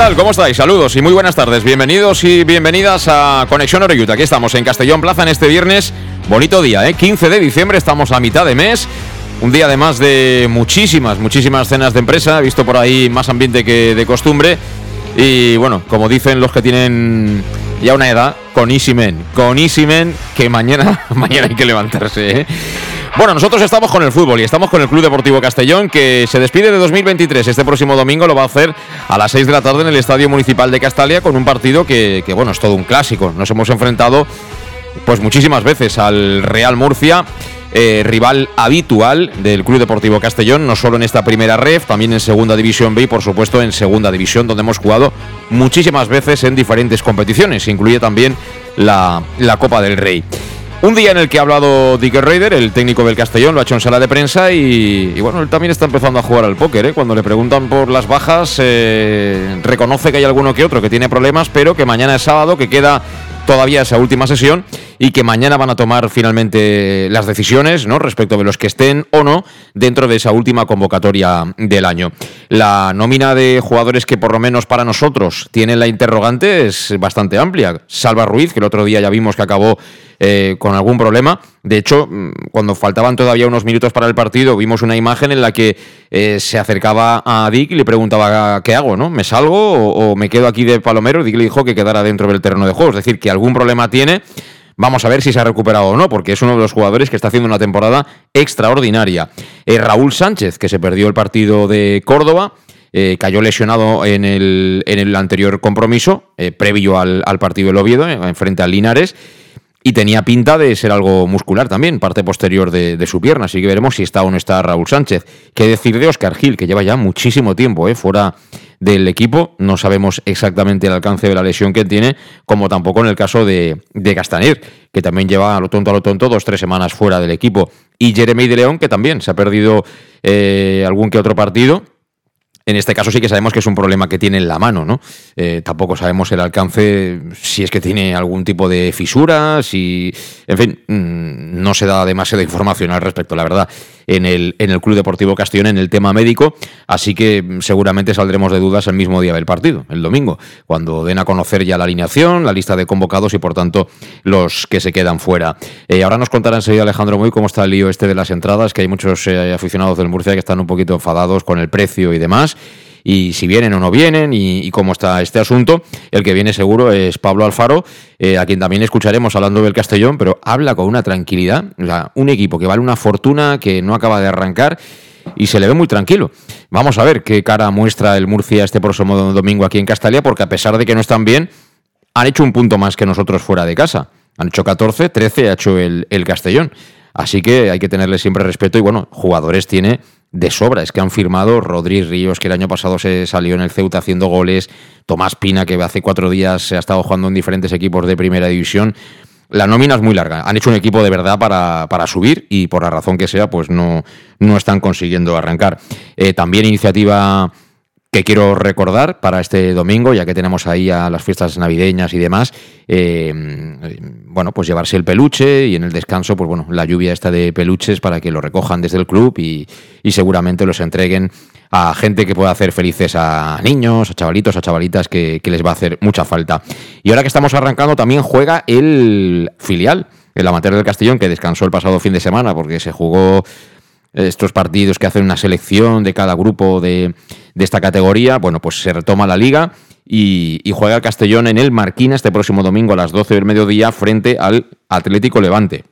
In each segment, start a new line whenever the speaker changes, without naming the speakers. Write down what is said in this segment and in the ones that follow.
Tal? ¿Cómo estáis? Saludos y muy buenas tardes. Bienvenidos y bienvenidas a Conexión Oreyut. Aquí estamos en Castellón Plaza en este viernes. Bonito día, ¿eh? 15 de diciembre, estamos a mitad de mes. Un día además de muchísimas, muchísimas cenas de empresa. He visto por ahí más ambiente que de costumbre. Y bueno, como dicen los que tienen ya una edad, con Isimen, con Isimen, que mañana, mañana hay que levantarse, ¿eh? Bueno, nosotros estamos con el fútbol y estamos con el Club Deportivo Castellón que se despide de 2023. Este próximo domingo lo va a hacer a las 6 de la tarde en el Estadio Municipal de Castalia con un partido que, bueno, es todo un clásico. Nos hemos enfrentado pues muchísimas veces al Real Murcia. Eh, rival habitual del Club Deportivo Castellón, no solo en esta primera ref, también en Segunda División B y por supuesto en Segunda División, donde hemos jugado muchísimas veces en diferentes competiciones, incluye también la, la Copa del Rey. Un día en el que ha hablado Dick Raider, el técnico del Castellón, lo ha hecho en sala de prensa y, bueno, él también está empezando a jugar al póker. ¿eh? Cuando le preguntan por las bajas, eh, reconoce que hay alguno que otro que tiene problemas, pero que mañana es sábado, que queda todavía esa última sesión y que mañana van a tomar finalmente las decisiones ¿no? respecto de los que estén o no dentro de esa última convocatoria del año. La nómina de jugadores que por lo menos para nosotros tienen la interrogante es bastante amplia. Salva Ruiz, que el otro día ya vimos que acabó eh, con algún problema. De hecho, mm, cuando faltaban todavía unos minutos para el partido, vimos una imagen en la que eh, se acercaba a Dick y le preguntaba qué hago, ¿no? ¿Me salgo o, me quedo aquí de palomero? Dick le dijo que quedara dentro del terreno de juego, es decir, que algún problema tiene. Vamos a ver si se ha recuperado o no, porque es uno de los jugadores que está haciendo una temporada extraordinaria. Eh, Raúl Sánchez, que se perdió el partido de Córdoba, cayó lesionado en el, en el anterior compromiso, previo al, al, partido del Oviedo, en frente al Linares. Y tenía pinta de ser algo muscular también, parte posterior de, su pierna. Así que veremos si está o no está Raúl Sánchez. ¿Qué decir de Oscar Gil, que lleva ya muchísimo tiempo eh, fuera del equipo? No sabemos exactamente el alcance de la lesión que tiene, como tampoco en el caso de, de Castaner, que también lleva a lo tonto a lo tonto dos tres semanas fuera del equipo. Y Jeremy de León, que también se ha perdido eh, algún que otro partido en este caso sí que sabemos que es un problema que tiene en la mano, ¿no? Eh, tampoco sabemos el alcance, si es que tiene algún tipo de fisura, si... En fin, mm, no se da demasiada información al respecto, la verdad, en el, en el Club Deportivo Castellón en el tema médico, así que seguramente saldremos de dudas el mismo día del partido, el domingo, cuando den a conocer ya la alineación, la lista de convocados y por tanto los que se quedan fuera. Eh, ahora nos contará enseguida Alejandro Muy cómo está el lío este de las entradas, que hay muchos eh, aficionados del Murcia que están un poquito enfadados con el precio y demás y si vienen o no vienen y, cómo está este asunto. El que viene seguro es Pablo Alfaro, eh, a quien también escucharemos hablando del Castellón, pero habla con una tranquilidad, o sea, un equipo que vale una fortuna, que no acaba de arrancar y se le ve muy tranquilo. Vamos a ver qué cara muestra el Murcia este próximo domingo aquí en Castalia, porque a pesar de que no están bien, han hecho un punto más que nosotros fuera de casa. Han hecho 14, 13 ha hecho el, el Castellón. Así que hay que tenerle siempre respeto y bueno, jugadores tiene de sobra. Es que han firmado Rodríguez Ríos, que el año pasado se salió en el Ceuta haciendo goles, Tomás Pina, que hace cuatro días se ha estado jugando en diferentes equipos de primera división. La nómina es muy larga. Han hecho un equipo de verdad para, para subir y por la razón que sea, pues no, no están consiguiendo arrancar. Eh, también iniciativa que quiero recordar para este domingo, ya que tenemos ahí a las fiestas navideñas y demás, eh, bueno, pues llevarse el peluche y en el descanso, pues bueno, la lluvia está de peluches para que lo recojan desde el club y, seguramente los entreguen a gente que pueda hacer felices a niños, a chavalitos, a chavalitas que, que les va a hacer mucha falta. Y ahora que estamos arrancando, también juega el filial, el amateur del Castellón, que descansó el pasado fin de semana porque se jugó estos partidos que hacen una selección de cada grupo de, de esta categoría, bueno, pues se retoma la liga y, y, juega el Castellón en el Marquina este próximo domingo a las 12 del mediodía frente al Atlético Levante.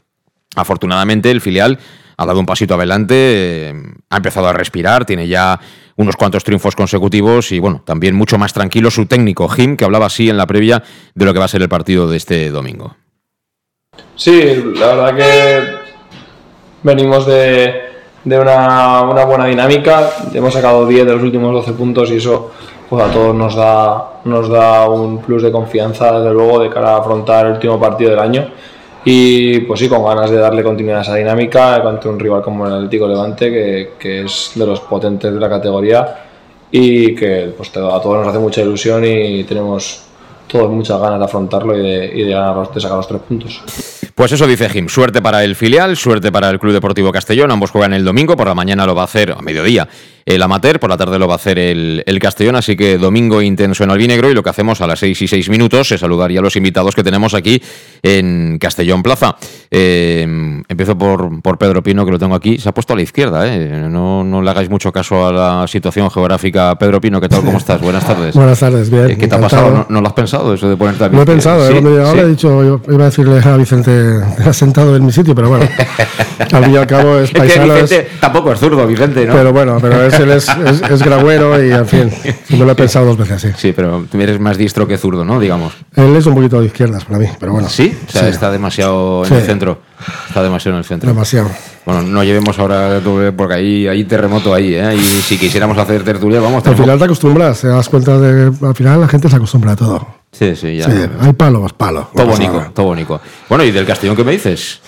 Afortunadamente el filial ha dado un pasito adelante, eh, ha empezado a respirar, tiene ya unos cuantos triunfos consecutivos y bueno, también mucho más tranquilo su técnico Jim, que hablaba así en la previa de lo que va a ser el partido de este domingo.
Sí, la verdad que venimos de, de una, una, buena dinámica, hemos sacado 10 de los últimos 12 puntos y eso pues a todos nos da, nos da un plus de confianza desde luego de cara a afrontar el último partido del año y pues sí, con ganas de darle continuidad a esa dinámica contra un rival como el Atlético Levante, que, que es de los potentes de la categoría y que pues, a todos nos hace mucha ilusión y tenemos todos muchas ganas de afrontarlo y de, y de, de sacar los tres puntos.
Pues eso dice Jim, suerte para el filial, suerte para el Club Deportivo Castellón, ambos juegan el domingo, por la mañana lo va a hacer a mediodía el amateur, por la tarde lo va a hacer el, el, Castellón, así que domingo intenso en albinegro y lo que hacemos a las 6 y 6 minutos es saludar ya a los invitados que tenemos aquí en Castellón Plaza. Eh, empiezo por, por, Pedro Pino, que lo tengo aquí, se ha puesto a la izquierda, ¿eh? no, no, le hagáis mucho caso a la situación geográfica. Pedro Pino, ¿qué tal? ¿Cómo estás? Buenas tardes.
Buenas tardes, bien.
¿Qué te ha pasado? ¿No, ¿No, lo has pensado eso de ponerte a
Lo he pensado, ¿Sí? ¿eh? llegaba ¿Sí? he dicho, yo iba a decirle a Vicente, sentado en mi sitio, pero bueno, al fin y al cabo es paisano.
Es que Vicente es... tampoco es zurdo, Vicente, ¿no?
Pero bueno, pero es, él es, es, es gragüero y, en fin, me lo he pensado dos veces, sí.
Sí, pero tú eres más distro que zurdo, ¿no? Digamos.
Él es un poquito de izquierdas para mí, pero bueno.
¿Sí? O sea, sí. está demasiado en sí. el centro. Está demasiado en el centro.
Demasiado.
Bueno, no llevemos ahora, porque ahí hay terremoto ahí, ¿eh? Y si quisiéramos hacer tertulia, vamos.
Al final te acostumbras, te das cuenta de al final la gente se acostumbra a todo.
Sí, sí, ya.
Sí, hay palo, más palo.
Todo bonito, todo bonito. Bueno, ¿y del Castellón qué me dices?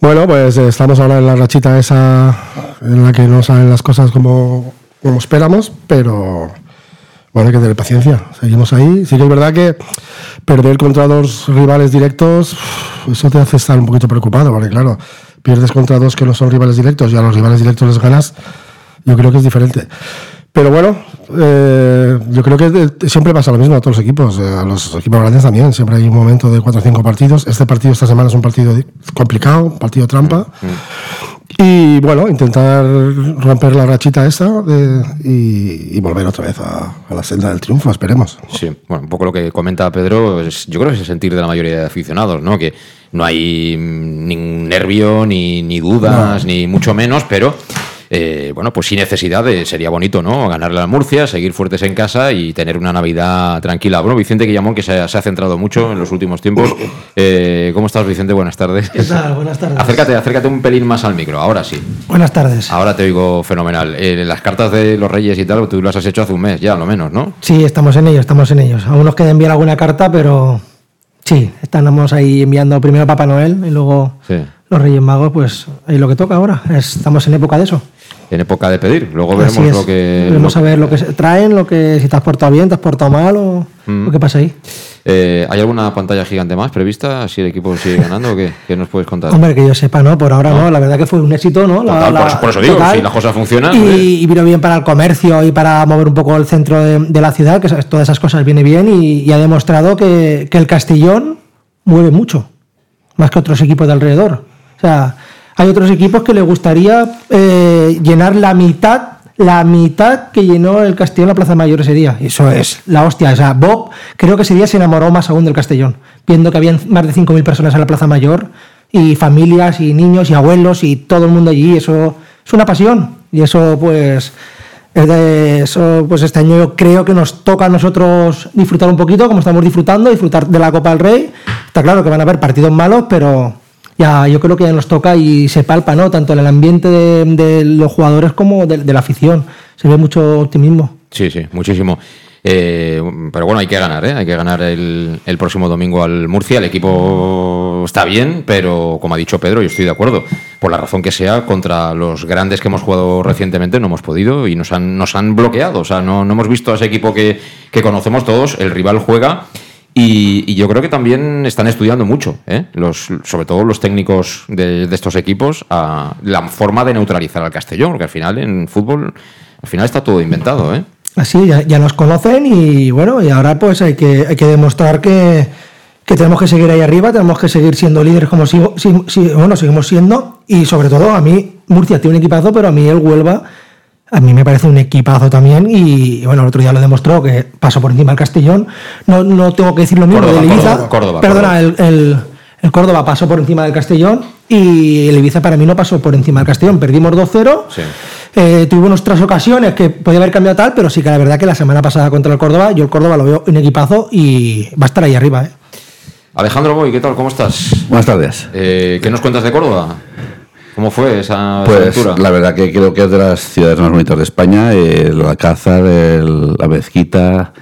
Bueno, pues eh, estamos ahora en la rachita esa en la que no salen las cosas como, como esperamos, pero bueno, hay que tener paciencia. Seguimos ahí. Sí que es verdad que perder contra dos rivales directos, eso te hace estar un poquito preocupado, porque claro, pierdes contra dos que no son rivales directos y a los rivales directos les ganas, yo creo que es diferente. Pero bueno, eh, yo creo que siempre pasa lo mismo a todos los equipos, eh, a los equipos grandes también. Siempre hay un momento de cuatro o cinco partidos. Este partido esta semana es un partido complicado, un partido trampa. Mm. Y bueno, intentar romper la rachita esa de, y, y, volver otra vez a, a, la senda del triunfo, esperemos.
Sí, bueno, un poco lo que comenta Pedro, es, yo creo que es el sentir de la mayoría de aficionados, ¿no? Que no hay ningún nervio, ni, ni dudas, no. ni mucho menos, pero eh, bueno, pues sin necesidad de, sería bonito, ¿no? Ganarle a Murcia, seguir fuertes en casa y tener una Navidad tranquila. Bueno, Vicente Guillamón, que se ha, se ha centrado mucho en los últimos tiempos. Eh, ¿Cómo estás, Vicente? Buenas tardes.
¿Qué tal? Buenas tardes.
Acércate, acércate un pelín más al micro, ahora sí.
Buenas tardes.
Ahora te oigo fenomenal. Eh, las cartas de los Reyes y tal, tú las has hecho hace un mes ya, lo menos, ¿no?
Sí, estamos en ellos, estamos en ellos. Aún nos queda enviar alguna carta, pero sí, estamos ahí enviando primero a Papá Noel y luego sí. los Reyes Magos, pues ahí lo que toca ahora. Estamos en época de eso
en época de pedir. Luego veremos
es.
lo que. Lo
a ver lo que traen, lo que si te has portado bien, te has portado mal o mm. lo que pasa ahí.
Eh, ¿Hay alguna pantalla gigante más prevista? Si el equipo sigue ganando, ¿o qué? ¿Qué nos puedes contar?
Hombre, que yo sepa, no, por ahora no. no. La verdad que fue un éxito, ¿no?
Total,
la,
por, eso, por, eso, digo, total. si las cosas funcionan.
Y, y, vino bien para el comercio y para mover un poco el centro de, de la ciudad, que todas esas cosas viene bien y, y ha demostrado que, que el Castellón mueve mucho, más que otros equipos de alrededor. O sea, hay otros equipos que le gustaría eh, llenar la mitad la mitad que llenó el Castellón la Plaza Mayor ese día. Eso es la hostia. O sea, Bob creo que ese día se enamoró más aún del Castellón, viendo que habían más de 5.000 personas en la Plaza Mayor y familias y niños y abuelos y todo el mundo allí. Eso es una pasión y eso pues... Eso, pues este año yo creo que nos toca a nosotros disfrutar un poquito, como estamos disfrutando, disfrutar de la Copa del Rey. Está claro que van a haber partidos malos, pero ya yo creo que ya nos toca y se palpa, ¿no? Tanto en el ambiente de, los jugadores como de, de, la afición. Se ve mucho optimismo.
Sí, sí, muchísimo. Eh, pero bueno, hay que ganar, ¿eh? Hay que ganar el, el, próximo domingo al Murcia. El equipo está bien, pero como ha dicho Pedro, yo estoy de acuerdo. Por la razón que sea, contra los grandes que hemos jugado recientemente no hemos podido y nos han, nos han bloqueado. O sea, no, no hemos visto a ese equipo que, que conocemos todos. El rival juega y, y, yo creo que también están estudiando mucho, ¿eh? los, sobre todo los técnicos de, de, estos equipos, a la forma de neutralizar al Castellón, porque al final en fútbol, al final está todo inventado. ¿eh?
Así, ya, ya nos conocen y bueno, y ahora pues hay que, hay que demostrar que, que tenemos que seguir ahí arriba, tenemos que seguir siendo líderes como si, si, si, bueno, seguimos siendo y sobre todo a mí Murcia tiene un equipazo, pero a mí el Huelva, a mí me parece un equipazo también. Y bueno, el otro día lo demostró que pasó por encima del Castellón. No, no tengo que decir lo mismo
Córdoba,
del Ibiza.
Córdoba, Córdoba,
Perdona,
Córdoba.
El, el- el Córdoba pasó por encima del Castellón y el Ibiza para mí no pasó por encima del Castellón. Perdimos 2-0.
Sí.
Eh, tuvimos nuestras ocasiones que podía haber cambiado tal, pero sí que la verdad que la semana pasada contra el Córdoba, yo el Córdoba lo veo un equipazo y va a estar ahí arriba. ¿eh?
Alejandro Boy, ¿qué tal? ¿Cómo estás?
Buenas tardes.
Eh, ¿Qué nos cuentas de Córdoba? ¿Cómo fue esa
Pues
aventura?
la verdad que creo que es de las ciudades más bonitas de España. El Alcázar, el- la Mezquita,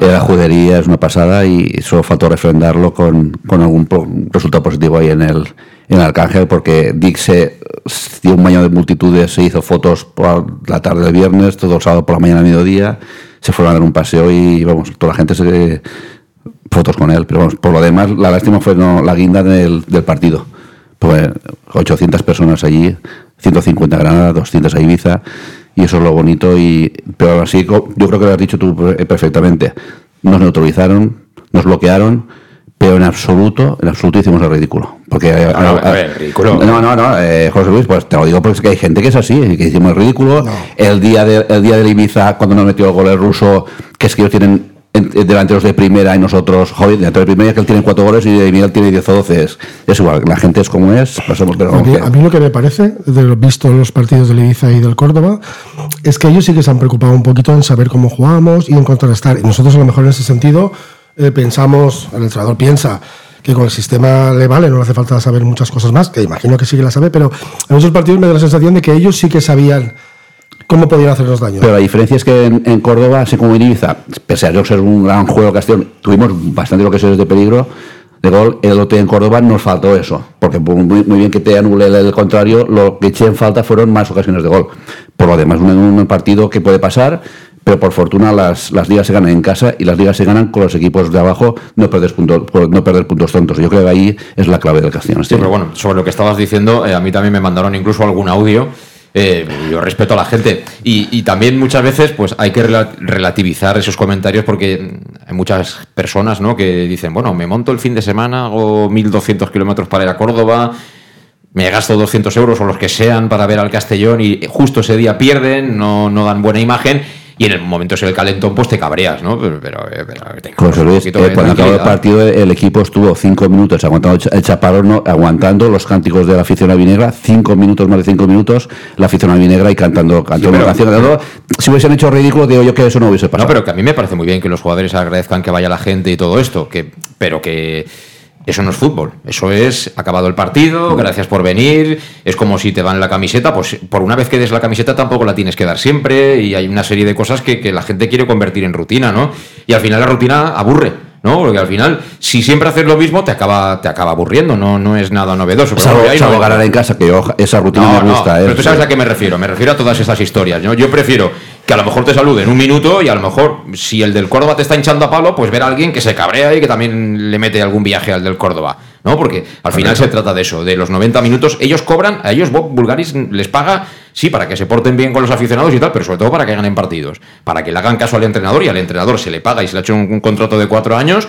eh, la judería es una pasada y solo faltó refrendarlo con, con algún po- resultado positivo ahí en el, en el Arcángel porque Dick se dio un baño de multitudes, se hizo fotos por la tarde del viernes, todo el sábado por la mañana al mediodía, se fueron a dar un paseo y vamos, toda la gente se fotos con él, pero vamos, por lo demás la lástima fue no, la guinda del, del partido. Pues 800 personas allí, 150 Granada, 200 a Ibiza, y eso es lo bonito. Y, pero así, yo creo que lo has dicho tú eh, perfectamente. Nos neutralizaron, nos bloquearon, pero en absoluto, en absoluto hicimos el ridículo. Porque, eh,
No, no,
eh,
a ver, ridículo.
No, no, no, eh, José Luis, pues te lo digo porque es que hay gente que es así, que hicimos el ridículo. El día de, el día del Ibiza, cuando nos metió el gol el ruso, que es que ellos tienen en- en delanteros de primera y nosotros, joder, delantero de primera, que él tiene cuatro goles y Miguel tiene 10 o 12. Es, es igual, la gente es como es, pasamos, pero
A mí, a mí lo que me parece, de lo visto en los partidos del Ibiza y del Córdoba, es que ellos sí que se han preocupado un poquito en saber cómo jugamos y en contrarrestar. Y nosotros a lo mejor en ese sentido eh, pensamos, el entrenador piensa que con el sistema le vale, no le hace falta saber muchas cosas más, que imagino que sí que la sabe, pero en esos partidos me da la sensación de que ellos sí que sabían cómo podían hacernos daño.
Pero la diferencia es que en, en Córdoba, así como en Ibiza, pese a yo ser un gran juego Castellón, tuvimos bastante ocasiones de peligro de gol. El otro día en Córdoba nos faltó eso, porque por muy, muy bien que te anule el, el contrario, lo que eché en falta fueron más ocasiones de gol. Por lo demás, un, un partido que puede pasar, pero por fortuna las, las ligas se ganan en casa y las ligas se ganan con los equipos de abajo, no perder puntos, no perder puntos tontos. Yo creo que ahí es la clave del Castellón.
Sí, pero bueno, sobre lo que estabas diciendo, eh, a mí también me mandaron incluso algún audio. Eh, yo respeto a la gente. Y, y también muchas veces pues hay que rela- relativizar esos comentarios porque hay muchas personas ¿no? que dicen, bueno, me monto el fin de semana, hago 1.200 kilómetros para ir a Córdoba, me gasto 200 euros o los que sean para ver al Castellón y justo ese día pierden, no, no dan buena imagen. Y en el momento es el calentón, pues te cabreas, ¿no? Pero, pero, pero tengamos
José
un
Luis, eh, cuando acabó el partido, el equipo estuvo cinco minutos aguantando el cha- el chaparrón, ¿no? aguantando los cánticos de la afición albinegra, cinco minutos, más de cinco minutos, la afición albinegra y cantando, cantando
pero-
una canción. cantando. Si hubiesen hecho ridículo, digo yo que eso no hubiese pasado.
No, pero que a mí me parece muy bien que los jugadores agradezcan que vaya la gente y todo esto, que, pero que eso no es fútbol. Eso es acabado el partido, gracias por venir. Es como si te dan la camiseta, pues por una vez que des la camiseta tampoco la tienes que dar siempre. Y hay una serie de cosas que, que la gente quiere convertir en rutina, ¿no? Y al final la rutina aburre. ¿no? Porque al final, si siempre haces lo mismo, te acaba, te acaba aburriendo, no, no es nada novedoso. Pero
Salvo,
no
salvo
vengo.
ganar en casa, que yo, esa rutina
No,
me
no,
gusta.
pero
¿eh?
tú sabes a qué me refiero. Me refiero a todas estas historias. ¿no? Yo prefiero que a lo mejor te saluden un minuto y a lo mejor, si el del Córdoba te está hinchando a palo, pues ver a alguien que se cabrea y que también le mete algún viaje al del Córdoba. ¿no? Porque al final se trata de eso, de los 90 minutos. Ellos cobran, a ellos Bob Bulgaris les paga, sí, para que se porten bien con los aficionados y tal, pero sobre todo para que ganen partidos. Para que le hagan caso al entrenador y al entrenador se le paga y se le ha hecho un, un contrato de cuatro años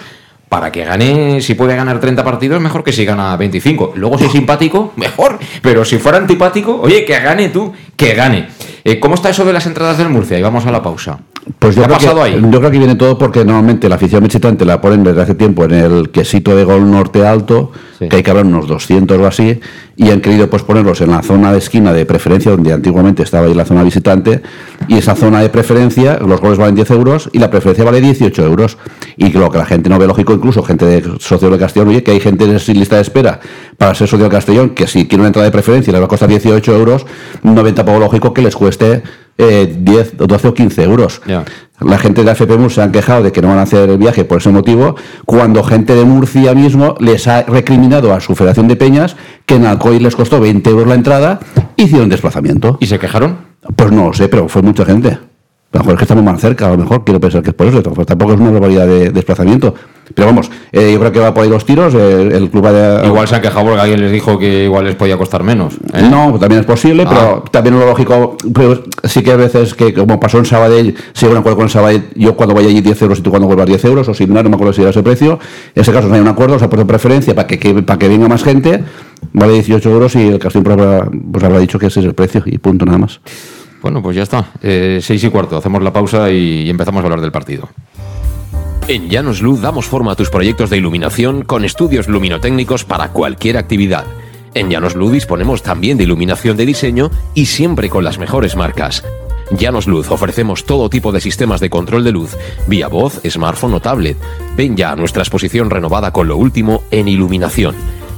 para que gane, si puede ganar 30 partidos, mejor que si gana 25. Luego, si es simpático, mejor. Pero si fuera antipático, oye, que gane tú, que gane. Eh, ¿Cómo está eso de las entradas del Murcia? Y vamos a la pausa.
Pues yo,
¿Qué
creo ha
pasado
que,
ahí?
yo creo que viene todo porque normalmente la afición visitante la ponen desde hace tiempo en el quesito de gol norte alto, que hay que haber unos 200 o así, y han querido pues ponerlos en la zona de esquina de preferencia, donde antiguamente estaba ahí la zona visitante, y esa zona de preferencia, los goles valen 10 euros y la preferencia vale 18 euros. Y lo que la gente no ve lógico, incluso gente de socio de Castellón, oye, que hay gente sin lista de espera para ser socio de Castellón, que si quiere una entrada de preferencia le va a costar 18 euros, 90% lógico que les cueste eh, 10, 12 o 15 euros. La gente de FPMU se han quejado de que no van a hacer el viaje por ese motivo, cuando gente de Murcia mismo les ha recriminado a su Federación de Peñas que en Alcoy les costó 20 euros la entrada, hicieron desplazamiento.
¿Y se quejaron?
Pues no lo sé, pero fue mucha gente. A lo mejor es que estamos más cerca, a lo mejor quiero pensar que es por eso, pues tampoco es una barbaridad de desplazamiento. Pero vamos, eh, yo creo que va por ahí los tiros, el club de...
Igual se han quejado porque alguien les dijo que igual les podía costar menos. ¿eh?
No, también es posible,
Ah.
pero también lo lógico, pero sí que a veces que como pasó en Sabadell, si hay un acuerdo con Sabadell, yo cuando vaya allí 10 euros y tú cuando vuelvas 10 euros, o similar, no me acuerdo si era ese precio, en ese caso no hay un acuerdo, se ha puesto preferencia para que, que- para que venga más gente, vale 18 euros y el Castellón pues pues habrá dicho que ese es el precio y punto nada más.
Bueno, pues ya está. Eh, seis y cuarto. Hacemos la pausa y empezamos a hablar del partido. En Llanos Luz damos forma a tus proyectos de iluminación con estudios luminotécnicos para cualquier actividad. En Llanos Luz disponemos también de iluminación de diseño y siempre con las mejores marcas. Llanos Luz ofrecemos todo tipo de sistemas de control de luz, vía voz, smartphone o tablet. Ven ya a nuestra exposición renovada con lo último en iluminación.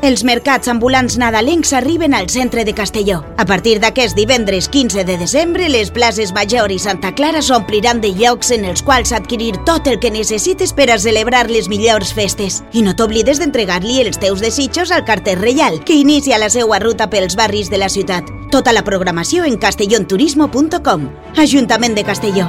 Els mercats ambulants nadalencs arriben al centre de Castelló. A partir d'aquest divendres 15 de desembre, les places Major i Santa Clara s'ompliran de llocs en els quals adquirir tot el que necessites per a celebrar les millors festes. I no t'oblides d'entregar-li els teus desitjos al carter reial, que inicia la seva ruta pels barris de la ciutat. Tota la programació en castellonturismo.com. Ajuntament de Castelló.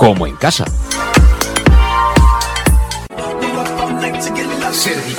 como en casa.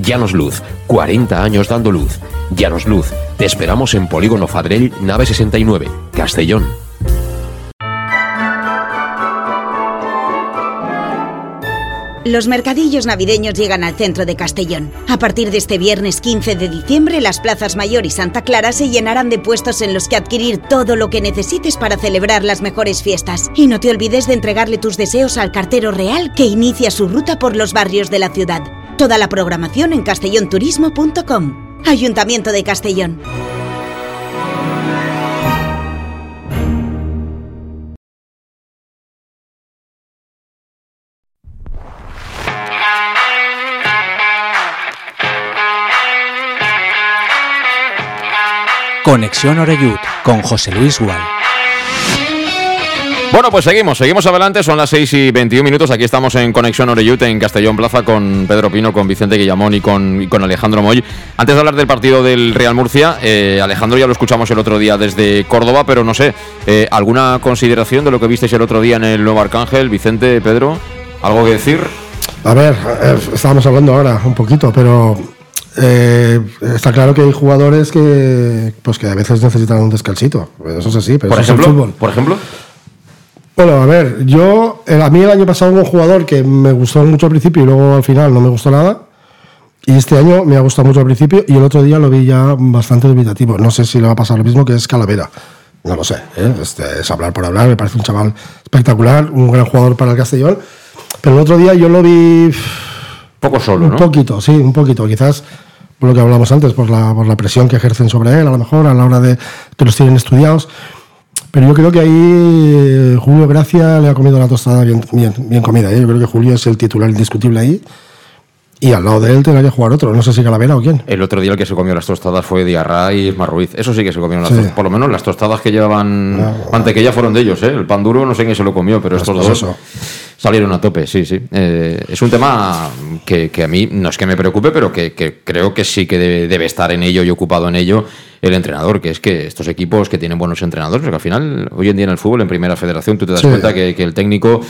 Llanos Luz, 40 años dando luz. Llanos Luz, te esperamos en Polígono Fadrell, nave 69, Castellón.
Los mercadillos navideños llegan al centro de Castellón. A partir de este viernes 15 de diciembre, las plazas Mayor y Santa Clara se llenarán de puestos en los que adquirir todo lo que necesites para celebrar las mejores fiestas. Y no te olvides de entregarle tus deseos al cartero real que inicia su ruta por los barrios de la ciudad. Toda la programación en castellonturismo.com. Ayuntamiento de Castellón.
Conexión Oreyud con José Luis Gual.
Bueno, pues seguimos, seguimos adelante, son las 6 y 21 minutos, aquí estamos en Conexión Oreyut en Castellón Plaza con Pedro Pino, con Vicente Guillamón y con, y con Alejandro Moy. Antes de hablar del partido del Real Murcia, eh, Alejandro ya lo escuchamos el otro día desde Córdoba, pero no sé, eh, ¿alguna consideración de lo que visteis el otro día en el Nuevo Arcángel, Vicente, Pedro? ¿Algo que decir?
A ver, eh, estábamos hablando ahora un poquito, pero eh, está claro que hay jugadores que, pues que a veces necesitan un descansito. Eso es así, pero
Por
eso es el
ejemplo,
fútbol.
por ejemplo,
Bueno, a ver, yo, a mí el año pasado hubo un jugador que me gustó mucho al principio y luego al final no me gustó nada. Y este año me ha gustado mucho al principio y el otro día lo vi ya bastante dubitativo. No sé si le va a pasar lo mismo que es Calavera. No lo sé, ¿eh? Este, es hablar por hablar. Me parece un chaval espectacular, un gran jugador para el Castellón. Pero el otro día yo lo vi
poco solo,
un
¿no?
poquito, sí, un poquito. Quizás por lo que hablamos antes, por la, por la presión que ejercen sobre él, a lo mejor, a la hora de que los tienen estudiados. Pero yo creo que ahí eh, Julio Gracia le ha comido la tostada bien, bien, bien comida. ¿eh? Yo creo que Julio es el titular indiscutible ahí. Y al lado de él tendrá que jugar otro. No sé si Calavera o quién.
El otro día el que se comió las tostadas fue Diarra y Ismar Ruiz. Eso sí que se comieron las
Sí.
tostadas. Por lo menos las tostadas que llevaban
Ah,
mantequilla fueron de ellos, ¿eh? El pan duro no sé quién se lo comió, pero estos
pues
dos
eso.
Salieron a tope, sí, sí. Eh, es un tema que, que a mí no es que me preocupe, pero que, que creo que sí que debe, debe estar en ello y ocupado en ello el entrenador, que es que estos equipos que tienen buenos entrenadores, porque al final, hoy en día en el fútbol, en primera federación, tú te das
Sí.
cuenta que, que el técnico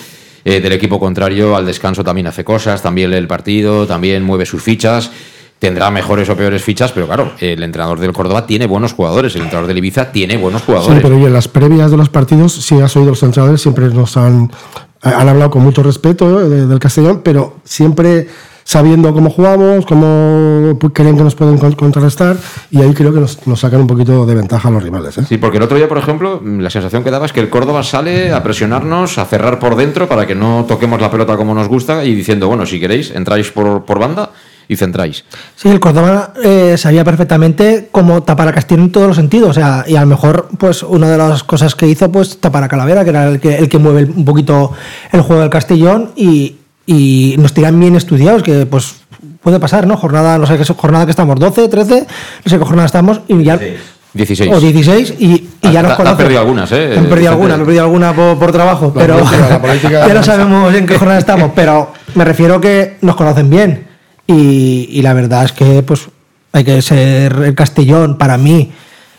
eh, del equipo contrario al descanso también hace cosas, también lee el partido, también mueve sus fichas. Tendrá mejores o peores fichas, pero claro, el entrenador del Córdoba tiene buenos jugadores, el entrenador del Ibiza tiene buenos
Sí,
jugadores.
pero y en las previas de los partidos, si has oído los entrenadores, siempre nos han, han hablado con mucho respeto de- del Castellón, pero siempre sabiendo cómo jugamos, cómo creen que nos pueden con- contrarrestar, y ahí creo que nos, nos sacan un poquito de ventaja a los rivales. ¿eh?
Sí, porque el otro día, por ejemplo, la sensación que daba es que el Córdoba sale a presionarnos, a cerrar por dentro para que no toquemos la pelota como nos gusta y diciendo, bueno, si queréis, entráis por, por banda y centráis.
Sí, el Córdoba eh, sabía perfectamente cómo tapar a Castellón en todos los sentidos. O sea, y a lo mejor, pues, una de las cosas que hizo, pues, tapar a Calavera, que era el que, el que mueve un poquito el juego del Castellón, y, y nos tiran bien estudiados, que pues puede pasar, ¿no? Jornada, no sé qué jornada que estamos, 12, 13, no sé qué jornada estamos, y ya.
16.
O 16 y, y
Ah,
ya
te-
nos conocen.
perdido algunas, ¿eh?
He perdido
Vicente?
alguna, me he perdido alguna por, por trabajo,
La
pero
política, la política-
ya no sabemos en qué jornada estamos, pero me refiero que nos conocen bien y, y la verdad es que pues hay que ser el Castellón para mí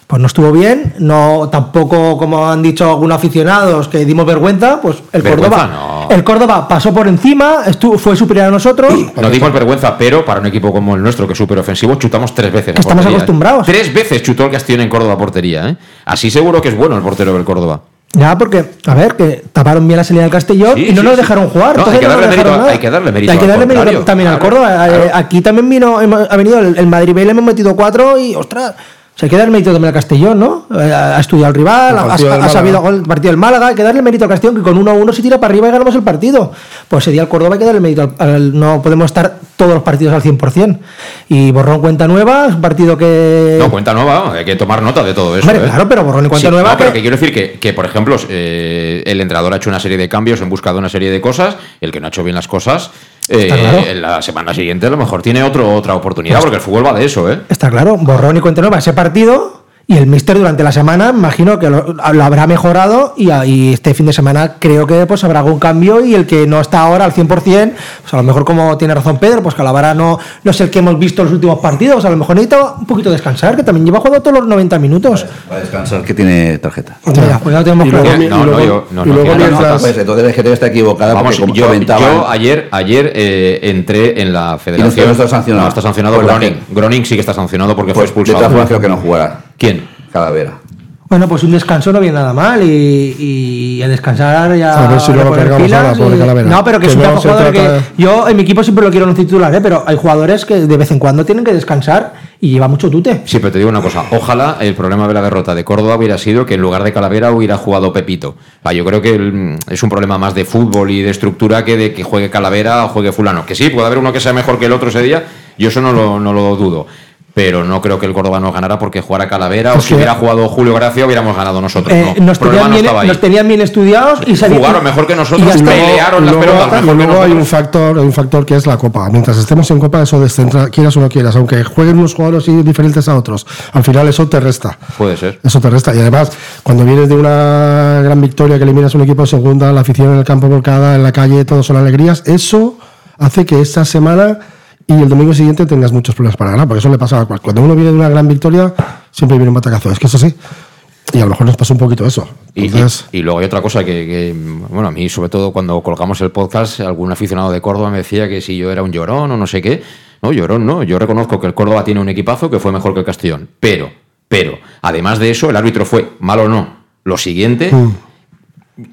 pues no estuvo bien, no tampoco como han dicho algunos aficionados que dimos vergüenza, pues el
Vergüenza,
Córdoba
no.
el Córdoba pasó por encima, estuvo, fue superior a nosotros.
No dimos vergüenza, pero para un equipo como el nuestro, que es súper ofensivo, chutamos tres veces.
Estamos
portería, ¿eh?
acostumbrados.
Tres veces chutó el Castellón en Córdoba portería, ¿eh? Así seguro que es bueno el portero del Córdoba.
Ya, porque, a ver, que taparon bien la salida del Castellón
Sí,
y no
sí,
nos dejaron jugar.
No, hay que
no nos
darle
dejaron
mérito- hay que darle mérito
Hay que
al
darle mérito también al
claro,
Córdoba. Eh,
claro.
Aquí también vino, ha venido el, Madrid B, le hemos metido cuatro y, ostras, sea, hay que darle mérito también al Castellón, ¿no? Eh, Ha estudiado al rival, ha, ha sabido el partido del Málaga, hay que darle mérito al Castellón, que con 1-1 se tira para arriba y ganamos el partido. Pues ese día al Córdoba hay que darle mérito. al- al- no podemos estar todos los partidos al 100%. Y Borrón Cuenta Nueva, es un partido que...
No, cuenta nueva, hay que tomar nota de todo eso.
Hombre,
¿eh?
claro, pero borrón y cuenta
Sí,
nueva
no, pero
que-
que quiero decir que, que, por ejemplo, eh, el entrenador ha hecho una serie de cambios en busca de una serie de cosas. El que no ha hecho bien las cosas, eh,
claro.
en la semana siguiente a lo mejor tiene otro, otra oportunidad, porque el fútbol va de eso, ¿eh?
Está claro, borrón y cuenta nueva ese partido Y el Mister durante la semana, imagino que lo, lo habrá mejorado y, y este fin de semana creo que pues habrá algún cambio y el que no está ahora al 100%, pues a lo mejor como tiene razón Pedro, pues Calavera no, no es el que hemos visto en los últimos partidos, a lo mejor necesita un poquito descansar, que también lleva jugando todos los 90 minutos.
Para descansar que tiene tarjeta.
Mira, pues ya lo tenemos
Y
No, no, yo- no,
y luego
que no, no,
mientras-
Pues entonces el GT está equivocada
Vamos,
porque como
yo, ayer, ayer eh, entré en la federación.
no está sancionado.
No, está sancionado
Pues la
Groning.
que-
Groning sí que está sancionado porque
pues,
fue
de
expulsado.
todas formas creo que no jugará.
¿Quién?
Calavera.
Bueno, pues un descanso no viene nada mal y, y a descansar ya.
A ver si
reponer
cargamos
pilas
ahora, pobre
y-
Calavera.
No, pero que,
Que
es un
no
jugador
trata
que
de-
yo en mi equipo siempre lo quiero en un titular, ¿eh? pero hay jugadores que de vez en cuando tienen que descansar y lleva mucho tute.
Sí, pero te digo una cosa. Ojalá el problema de la derrota de Córdoba hubiera sido que en lugar de Calavera hubiera jugado Pepito. Ah, yo creo que el- es un problema más de fútbol y de estructura que de que juegue Calavera o juegue Fulano. Que sí, puede haber uno que sea mejor que el otro ese día. Yo eso no lo, no lo dudo. Pero no creo que el Córdoba nos ganara porque jugara Calavera o
Es
si hubiera jugado Julio Gracia hubiéramos ganado nosotros.
Eh,
no,
nos, tenían
no
bien,
ahí.
nos tenían bien estudiados y salieron.
Jugaron mejor que nosotros,
y
pelearon las
luego,
pelotas mejor que
luego hay un factor, hay un factor que es la copa. Mientras estemos en copa, eso descentra, quieras o no quieras, aunque jueguen unos jugadores diferentes a otros, al final eso te resta.
Puede ser.
Eso te resta. Y además, cuando vienes de una gran victoria que eliminas un equipo de segunda, la afición en el campo volcada, en la calle, todo son alegrías, eso hace que esta semana y el domingo siguiente tengas muchos problemas para ganar, porque eso le pasa a cual. Cuando uno viene de una gran victoria, siempre viene un batacazo. Es que es así. Y a lo mejor nos pasa un poquito eso.
Y,
Entonces,
y- y luego hay otra cosa que, que, bueno, a mí sobre todo cuando colgamos el podcast, algún aficionado de Córdoba me decía que si yo era un llorón o no sé qué. No, llorón no. Yo reconozco que el Córdoba tiene un equipazo que fue mejor que el Castellón. Pero, pero, además de eso, el árbitro fue malo o no. Lo siguiente,
Mm.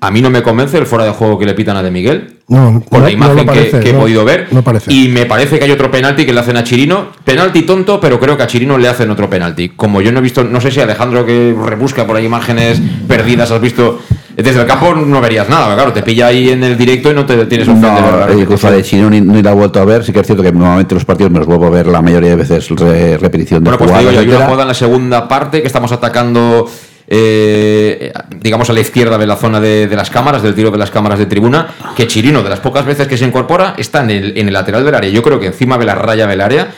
A mí no me convence el fuera de juego que le pitan a De Miguel.
No,
con
no-
la imagen
no lo parece,
que, que he podido ver.
no parece.
Y me parece que hay otro penalti que le hacen a Chirino. Penalti tonto, pero creo que a Chirino le hacen otro penalti. Como yo no he visto, no sé si Alejandro que rebusca por ahí imágenes perdidas, has visto. Desde el campo no verías nada, claro, te pilla ahí en el directo y no te tienes opción de ver
No, incluso
repetición.
la de Chino ni, ni la he vuelto a ver. Sí que es cierto que normalmente los partidos me los vuelvo a ver la mayoría de veces re- repetición de
Bueno, pues te digo, hay una jugada en la segunda parte que estamos atacando, eh, digamos, a la izquierda de la zona de, de las cámaras, del tiro de las cámaras de tribuna, que Chirino, de las pocas veces que se incorpora, está en el, en el lateral del área. Yo creo que encima de la raya del área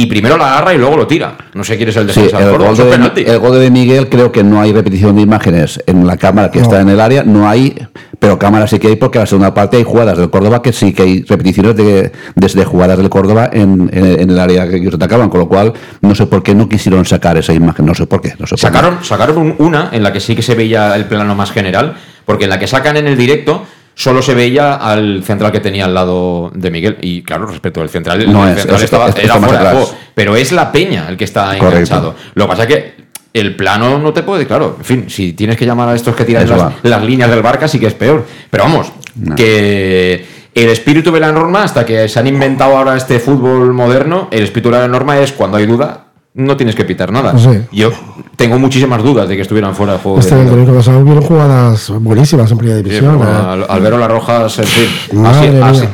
y primero la agarra y luego lo tira. No sé quién es el
Sí,
defensa. del
el
Córdoba,
gol, de, el gol de Miguel creo que no hay repetición de imágenes en la cámara que está en el área, no hay, pero cámara sí que hay porque en la segunda parte hay jugadas del Córdoba que sí que hay repeticiones de, desde jugadas del Córdoba en, en- en el área que ellos atacaban, con lo cual no sé por qué no quisieron sacar esa imagen, no sé por qué. No sé por qué.
Sacaron, sacaron un- una en la que sí que se veía el plano más general, porque en la que sacan en el directo solo se veía al central que tenía al lado de Miguel. Y claro, respecto al central,
No
el
es,
central
es-
estaba, era fuera de juego. Pero es la peña el que está
Correcto.
enganchado. Lo que pasa es que el plano no te puede, claro, en fin, si tienes que llamar a estos que tiran las, líneas del barca, sí que es peor. Pero vamos,
No.
que el espíritu de la norma, hasta que se han inventado ahora este fútbol moderno, el espíritu de la norma es cuando hay duda, no tienes que pitar nada.
Sí.
Yo tengo muchísimas dudas de que estuvieran fuera de juego.
este
de
el pasado hubieron jugadas buenísimas en primera
Sí,
división.
bueno,
eh.
al, al ver a las rojas, en fin,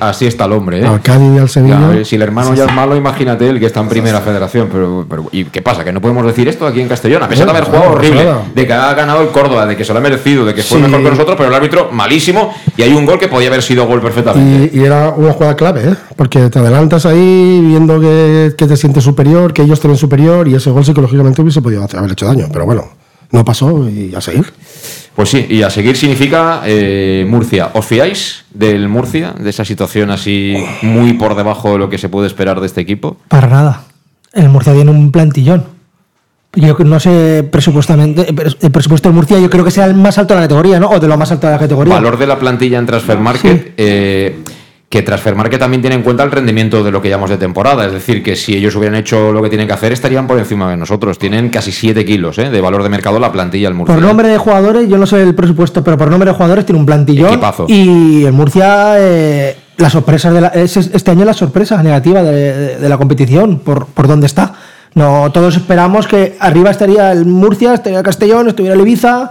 así, está el hombre. ¿eh?
Al Cádiz y al Sevilla.
Ya, a ver, si el hermano ya es malo, imagínate el que está en primera federación. Pero, pero- ¿Y qué pasa? Que no podemos decir esto aquí en Castellón. A pesar de haber jugado horrible, de que ha ganado el Córdoba, de que se lo ha merecido, de que fue
Sí.
mejor que nosotros, pero el árbitro malísimo. Y hay un gol que podía haber sido gol perfectamente.
Y, y era una jugada clave, ¿eh? porque te adelantas ahí viendo que, que te sientes superior, que ellos te ven superior y ese gol psicológicamente hubiese podido hacer- haber hecho daño. Pero bueno, no pasó y a seguir.
Pues sí, y a seguir significa eh, Murcia. ¿Os fiáis del Murcia, de esa situación así muy por debajo de lo que se puede esperar de este equipo?
Para nada. El Murcia tiene un plantillón. Yo no sé presupuestamente, el presupuesto de Murcia yo creo que sea el más alto de la categoría, ¿no? O de lo más alto de la categoría.
Valor de la plantilla en Transfer Market, eh, que Transfer Market también tiene en cuenta el rendimiento de lo que llamamos de temporada. Es decir, que si ellos hubieran hecho lo que tienen que hacer, estarían por encima de nosotros. Tienen casi 7 kilos eh, de valor de mercado la plantilla el Murcia.
Por nombre de jugadores, yo no sé el presupuesto, pero por nombre de jugadores tiene un plantillón.
Equipazo.
Y el Murcia, eh, las sorpresas de la, es este año la sorpresa negativa de, de- de la competición, por, por dónde está. No, todos esperamos que arriba estaría el Murcia, estaría el Castellón, estuviera el Ibiza, el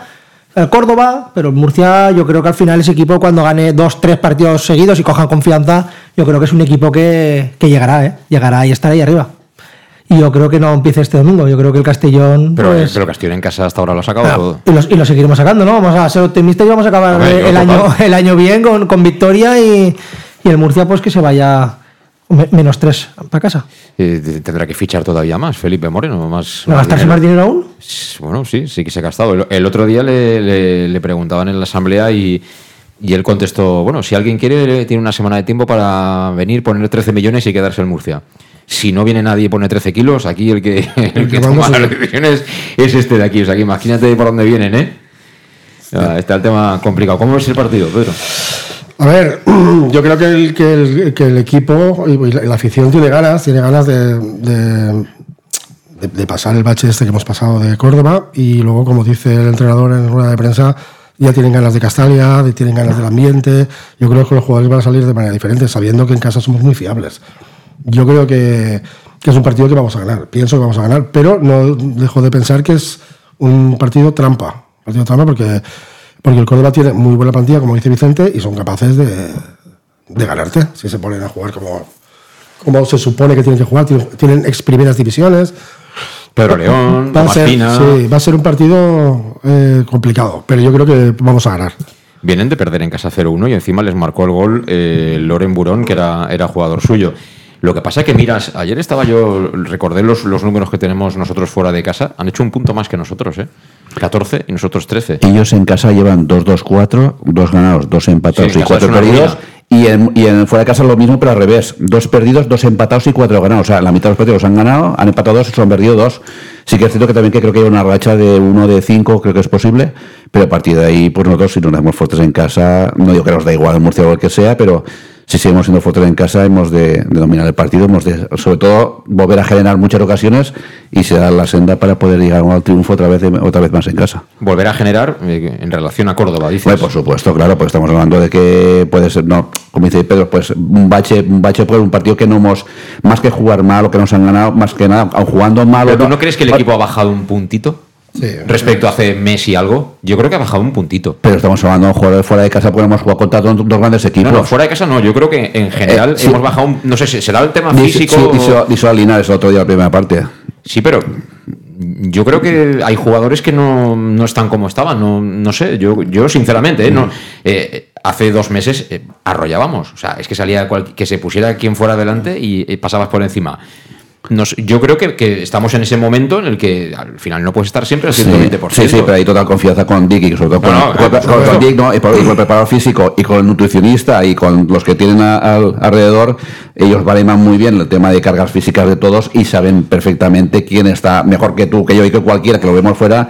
Córdoba, pero el Murcia, yo creo que al final ese equipo cuando gane dos, tres partidos seguidos y cojan confianza, yo creo que es un equipo que, que llegará, ¿eh? llegará y estará ahí arriba. Y yo creo que no empiece este domingo, yo creo que el Castellón...
Pero,
pues,
pero Castellón en casa hasta ahora lo ha sacado
Ah,
todo.
y, los- y lo seguiremos sacando, ¿no? Vamos a ser optimistas y vamos a acabar
Hombre,
el, año, el año bien con, con victoria y, y el Murcia pues que se vaya Me- menos tres para casa.
Eh, tendrá que fichar todavía más, Felipe Moreno. Más,
¿No gastarse más dinero aún?
Bueno, sí, sí que se ha gastado. El, el otro día le, le- le preguntaban en la asamblea y, y él contestó, bueno, si alguien quiere, tiene una semana de tiempo para venir, poner 13 millones y quedarse en Murcia. Si no viene nadie y pone 13 kilos, aquí el que, el que toma las decisiones es este de aquí. O sea, que imagínate por dónde vienen, ¿eh? Ah, Está el tema complicado. ¿Cómo es el partido, Pedro?
A ver, yo creo que el, equipo y la, afición tiene ganas, tiene ganas de, de, pasar el bache este que hemos pasado de Córdoba y luego, como dice el entrenador en rueda de prensa, ya tienen ganas de Castalia, tienen ganas del ambiente. Yo creo que los jugadores van a salir de manera diferente, sabiendo que en casa somos muy fiables. Yo creo que, que es un partido que vamos a ganar, pienso que vamos a ganar, pero no dejo de pensar que es un partido trampa, partido trampa porque, porque el Córdoba tiene muy buena plantilla, como dice Vicente, y son capaces de, de ganarte si se ponen a jugar como, como se supone que tienen que jugar. Tienen, tienen ex primeras divisiones.
Pedro León,
va a, ser, sí, va a ser un partido eh, complicado, pero yo creo que vamos a ganar.
Vienen de perder en casa 0-1 y encima les marcó el gol eh, Loren Burón, que era, era jugador suyo. Lo que pasa es que, miras, ayer estaba yo, recordé los, los números que tenemos nosotros fuera de casa, han hecho un punto más que nosotros, ¿eh? 14 y nosotros 13.
Ellos en casa llevan 2-2-4, dos ganados, dos empatados
Sí,
y cuatro perdidos. Y en, y en fuera de casa lo mismo, pero al revés. Dos perdidos, dos empatados y cuatro ganados. O sea, la mitad de los partidos han ganado, han empatado dos, son perdido dos. Sí que es cierto que también que creo que hay una racha de uno de cinco, creo que es posible. Pero a partir de ahí, pues nosotros si nos damos fuertes en casa, no digo que nos da igual en Murcia o el que sea, pero si seguimos siendo fuertes en casa, hemos de, de dominar el partido, hemos de, sobre todo, volver a generar muchas ocasiones y se da la senda para poder llegar al triunfo otra vez, otra vez más en casa.
Volver a generar eh, en relación a Córdoba, dices.
Bueno, por supuesto, claro, pues estamos hablando de que puede ser, no, como dice Pedro, pues un bache, un bache por un partido que no hemos, más que jugar mal o que nos han ganado, más que nada, aun jugando mal.
¿Pero
o no-
no crees que el equipo ha bajado un puntito?
Sí.
Respecto a hace mes y algo, yo creo que ha bajado un puntito.
Pero estamos hablando de jugar fuera de casa, porque hemos jugado contra dos, dos grandes equipos.
No, no, fuera de casa no, yo creo que en general
Eh, sí.
hemos bajado un, no sé, si será el tema físico.
sí, dice a Linares el otro día la primera parte.
Sí, pero yo creo que hay jugadores que no, no están como estaban. No, no sé, yo, yo sinceramente, ¿eh? no, eh, hace dos meses arrollábamos. O sea, es que salía cual- que se pusiera quien fuera adelante y, pasabas por encima. Nos- yo creo que, que estamos en ese momento en el que al final no puedes estar siempre al
Sí,
120%.
sí, sí, pero hay total confianza con Dick y sobre todo con,
No, no,
con-
por
con-
supuesto.
con Dick, ¿no? y, con el preparador físico y con el nutricionista y con los que tienen a- al- alrededor, ellos valiman muy bien el tema de cargas físicas de todos y saben perfectamente quién está mejor que tú, que yo y que cualquiera, que lo vemos fuera.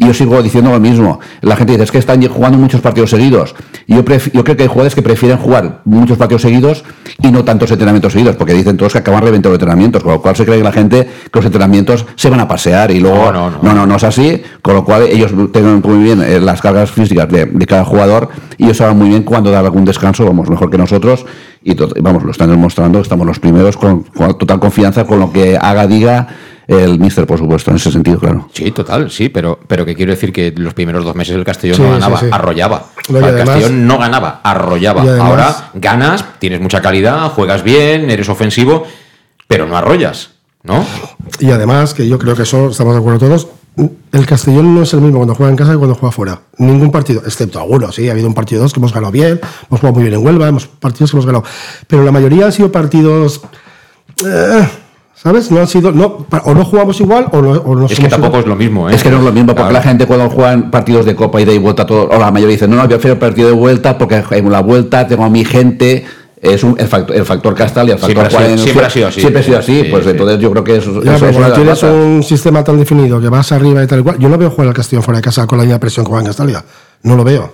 Y yo sigo diciendo lo mismo. La gente dice, es que están jugando muchos partidos seguidos. Y yo, yo creo que hay jugadores que prefieren jugar muchos partidos seguidos y no tantos entrenamientos seguidos, porque dicen todos que acaban reventando entrenamientos, con lo cual se cree que la gente que los entrenamientos se van a pasear y luego...
No, no, no.
no, no, no es así, con lo cual ellos tienen muy bien eh, las cargas físicas de, de cada jugador y ellos saben muy bien cuándo dar algún descanso, vamos, mejor que nosotros y vamos, lo están demostrando, estamos los primeros con, con total confianza con lo que haga, diga el míster, por supuesto, en ese sentido, claro.
Sí, total, sí, pero, pero que quiero decir que los primeros dos meses el Castellón
Sí,
no ganaba,
sí.
arrollaba.
No, y
O sea, el
además-
Castellón no ganaba, arrollaba.
Además-
Ahora ganas, tienes mucha calidad, juegas bien, eres ofensivo, pero no arrollas, ¿no?
Y además, que yo creo que eso estamos de acuerdo todos, el Castellón no es el mismo cuando juega en casa que cuando juega fuera. Ningún partido, excepto algunos, sí, ha habido un partido dos que hemos ganado bien, hemos jugado muy bien en Huelva, hemos partidos que hemos ganado. Pero la mayoría han sido partidos. eh, ¿Sabes? No han sido. No, o no jugamos igual o no, o no
Es que tampoco
igual.
es lo mismo, ¿eh?
Es que no es lo mismo, porque
Claro.
la gente cuando juegan partidos de copa y de vuelta, todo, o la mayoría dice, no, no, yo prefiero partido de vuelta porque en la vuelta tengo a mi gente, es un- el, factor, el factor Castal y el
Siempre
factor
ha sido- siempre ha sido así.
Siempre ha sido así,
Sí,
pues
sí.
entonces yo creo que eso,
Ya,
eso
pero
es una
cuando tienes un sistema tan definido que vas arriba y tal y cual, yo no veo jugar al Castellón fuera de casa con la misma presión que juega en Castalia. No lo veo.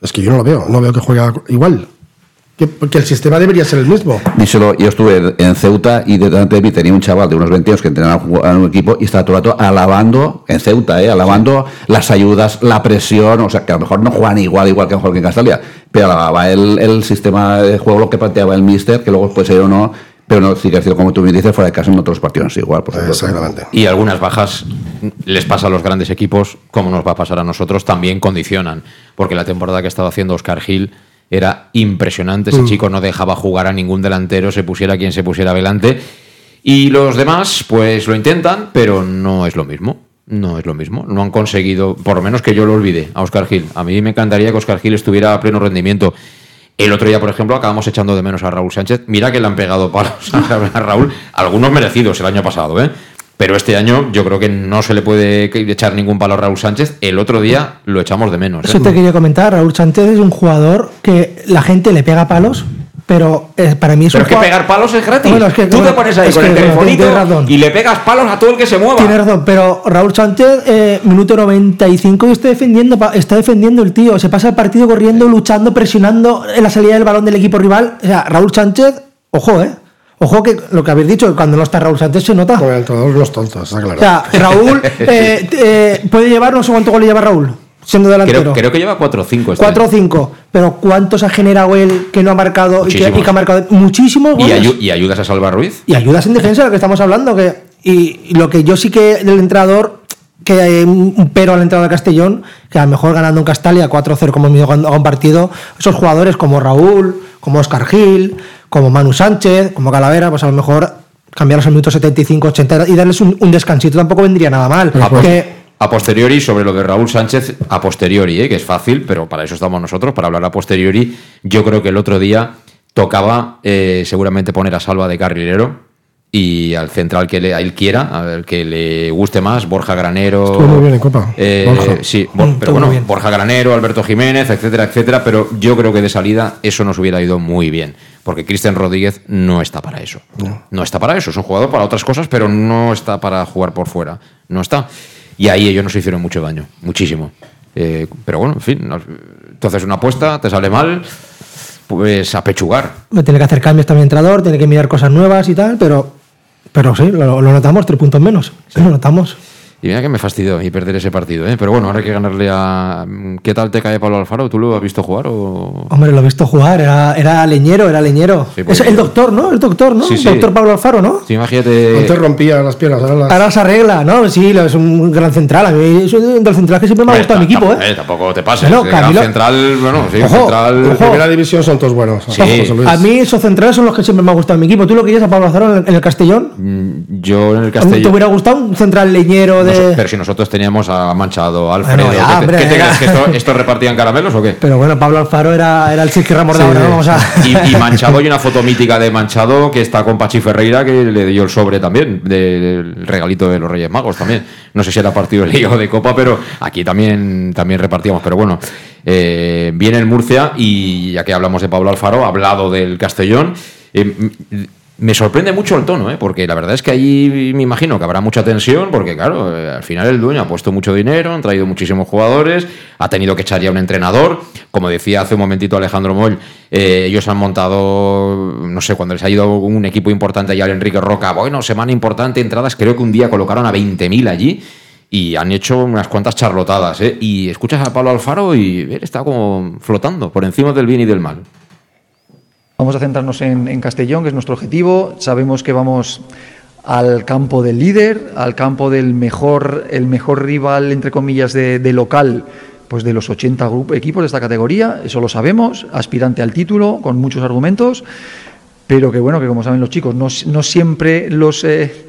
Es que yo no lo veo. No veo que juega igual. Que, porque el sistema debería ser el mismo.
Díselo, yo estuve en Ceuta y delante de mí tenía un chaval de unos 20 años que entrenaba en un equipo y estaba todo el rato alabando, en Ceuta, ¿eh? alabando las ayudas, la presión, o sea, que a lo mejor no juegan igual, igual que mejor que en Castalia, pero alababa el, el sistema de juego, lo que planteaba el míster, que luego puede ser o no, pero no, sí que como tú me dices, fuera de casa en otros partidos igual. Por.
Exactamente.
Y algunas bajas les pasa a los grandes equipos, como nos va a pasar a nosotros, también condicionan. Porque la temporada que estaba haciendo Oscar Gil era impresionante. Ese chico no dejaba jugar a ningún delantero, se pusiera quien se pusiera delante. Y los demás, pues lo intentan, pero no es lo mismo. No es lo mismo. No han conseguido, por lo menos que yo lo olvide, a Oscar Gil. A mí me encantaría que Oscar Gil estuviera a pleno rendimiento. El otro día, por ejemplo, acabamos echando de menos a Raúl Sánchez. Mira que le han pegado palos a Raúl, algunos merecidos el año pasado, ¿eh? Pero este año yo creo que no se le puede echar ningún palo a Raúl Sánchez. El otro día lo echamos de menos. ¿eh?
Eso te quería comentar. Raúl Sánchez es un jugador que la gente le pega palos, pero eh, para mí es
Pero
un
es que pegar palos es gratis.
Bueno, es que-
Tú te
bueno,
pones ahí con
que,
el telefonito
tienes
y le pegas palos a todo el que se mueva.
Tiene razón, pero Raúl Sánchez, eh, minuto 95 y está defendiendo, está defendiendo el tío. Se pasa el partido corriendo, luchando, presionando en la salida del balón del equipo rival. O sea, Raúl Sánchez, ojo, eh. Ojo que lo que habéis dicho, cuando no está Raúl Sánchez se nota.
Con el entrenador los tontos, está claro.
O sea, Raúl eh, eh, puede llevar, no sé cuánto gol lleva Raúl, siendo delantero.
Creo, creo que lleva 4 o 5 este
4 o
año.
5, pero ¿cuántos ha generado él que no ha marcado y que,
Muchísimos.
y que ha marcado muchísimos
¿Y,
goles?
ayu- y ayudas a Salva Ruiz?
y ayudas en defensa, lo que estamos hablando. Que, y, y lo que yo sí que del entrenador, que hay un pero al entrenador de Castellón, que a lo mejor ganando en Castalia 4-0 como a un partido, esos jugadores como Raúl, como Oscar Gil, como Manu Sánchez, como Calavera, pues a lo mejor cambiarlos al minuto 75, 80 y darles un, un descansito tampoco vendría nada mal.
A, posteriori, sobre lo de Raúl Sánchez, a posteriori, ¿eh? que es fácil, pero para eso estamos nosotros, para hablar a posteriori. Yo creo que el otro día tocaba eh, seguramente poner a Salva de carrilero y al central que le, a él quiera, al que le guste más, Borja Granero.
Estuvo muy bien en Copa,
Eh,
Borja.
Sí, Bor-
Mm,
pero bueno. Borja Granero, Alberto Jiménez, etcétera, etcétera. Pero yo creo que de salida eso nos hubiera ido muy bien. Porque Cristian Rodríguez no está para eso. No. está para eso. Es un jugador para otras cosas, pero no está para jugar por fuera. No está. Y ahí ellos nos hicieron mucho daño. Muchísimo. Eh, pero bueno, en fin. Entonces una apuesta, te sale mal, pues a pechugar.
tiene que hacer cambios también el entrenador, tiene que mirar cosas nuevas y tal, pero, pero sí, lo, lo notamos, tres puntos menos. Sí, lo notamos.
Y mira que me fastidió y perder ese partido, ¿eh? Pero bueno, ahora hay que ganarle a... ¿Qué tal te cae Pablo Alfaro? ¿Tú lo has visto jugar o...?
Hombre, lo he visto jugar, era, era leñero, era leñero.
Sí, pues-
es el doctor, ¿no? El doctor, ¿no?
Sí, sí.
Doctor Pablo Alfaro, ¿no?
Sí, imagínate...
Antes rompía las piernas, ahora las.
Ahora se arregla, ¿no? Sí, es un gran central. A mí es un del central que siempre me ha gustado mi equipo,
ta-
¿eh?
Tampoco te pases.
Bueno,
que
Camilo-
gran central, bueno, sí,
Ojo,
central...
En
ojo.
primera división son todos buenos.
Sí.
A mí esos centrales son los que siempre me ha gustado en mi equipo. ¿Tú lo querías a Pablo Alfaro en el, en el Castellón?
Mm, Yo en el
¿Te
Castellón...
hubiera gustado un central leñero de...?
Pero si nosotros teníamos a Manchado, Alfredo...
Bueno, ya,
¿qué te-
hombre,
¿Qué te
ya.
crees? ¿Que esto, esto repartían caramelos o qué?
Pero bueno, Pablo Alfaro era, era el Chiqui Ramos
Sí.
Vamos a...
Y, y Manchado, hay una foto mítica de Manchado que está con Pachi Ferreira, que le dio el sobre también, de- del regalito de los Reyes Magos también. No sé si era partido de Liga o de Copa, pero aquí también, también repartíamos. Pero bueno, eh, viene el Murcia y ya que hablamos de Pablo Alfaro, ha hablado del Castellón. eh, me sorprende mucho el tono, ¿eh? porque la verdad es que allí me imagino que habrá mucha tensión, porque claro, eh, al final el dueño ha puesto mucho dinero, han traído muchísimos jugadores, ha tenido que echar ya un entrenador. Como decía hace un momentito Alejandro Moll, eh, ellos han montado, no sé, cuando les ha ido un equipo importante allá al Enrique Roca, bueno, semana importante, entradas, creo que un día colocaron a 20.000 allí. Y han hecho unas cuantas charlotadas, ¿eh? Y escuchas a Pablo Alfaro y él está como flotando por encima del bien y del mal.
Vamos a centrarnos en, Castellón, que es nuestro objetivo. Sabemos que vamos al campo del líder, al campo del mejor, el mejor rival, entre comillas, de, local, pues de los 80 grup- equipos de esta categoría, eso lo sabemos, aspirante al título, con muchos argumentos, pero que bueno, que como saben los chicos, no, no siempre los... eh,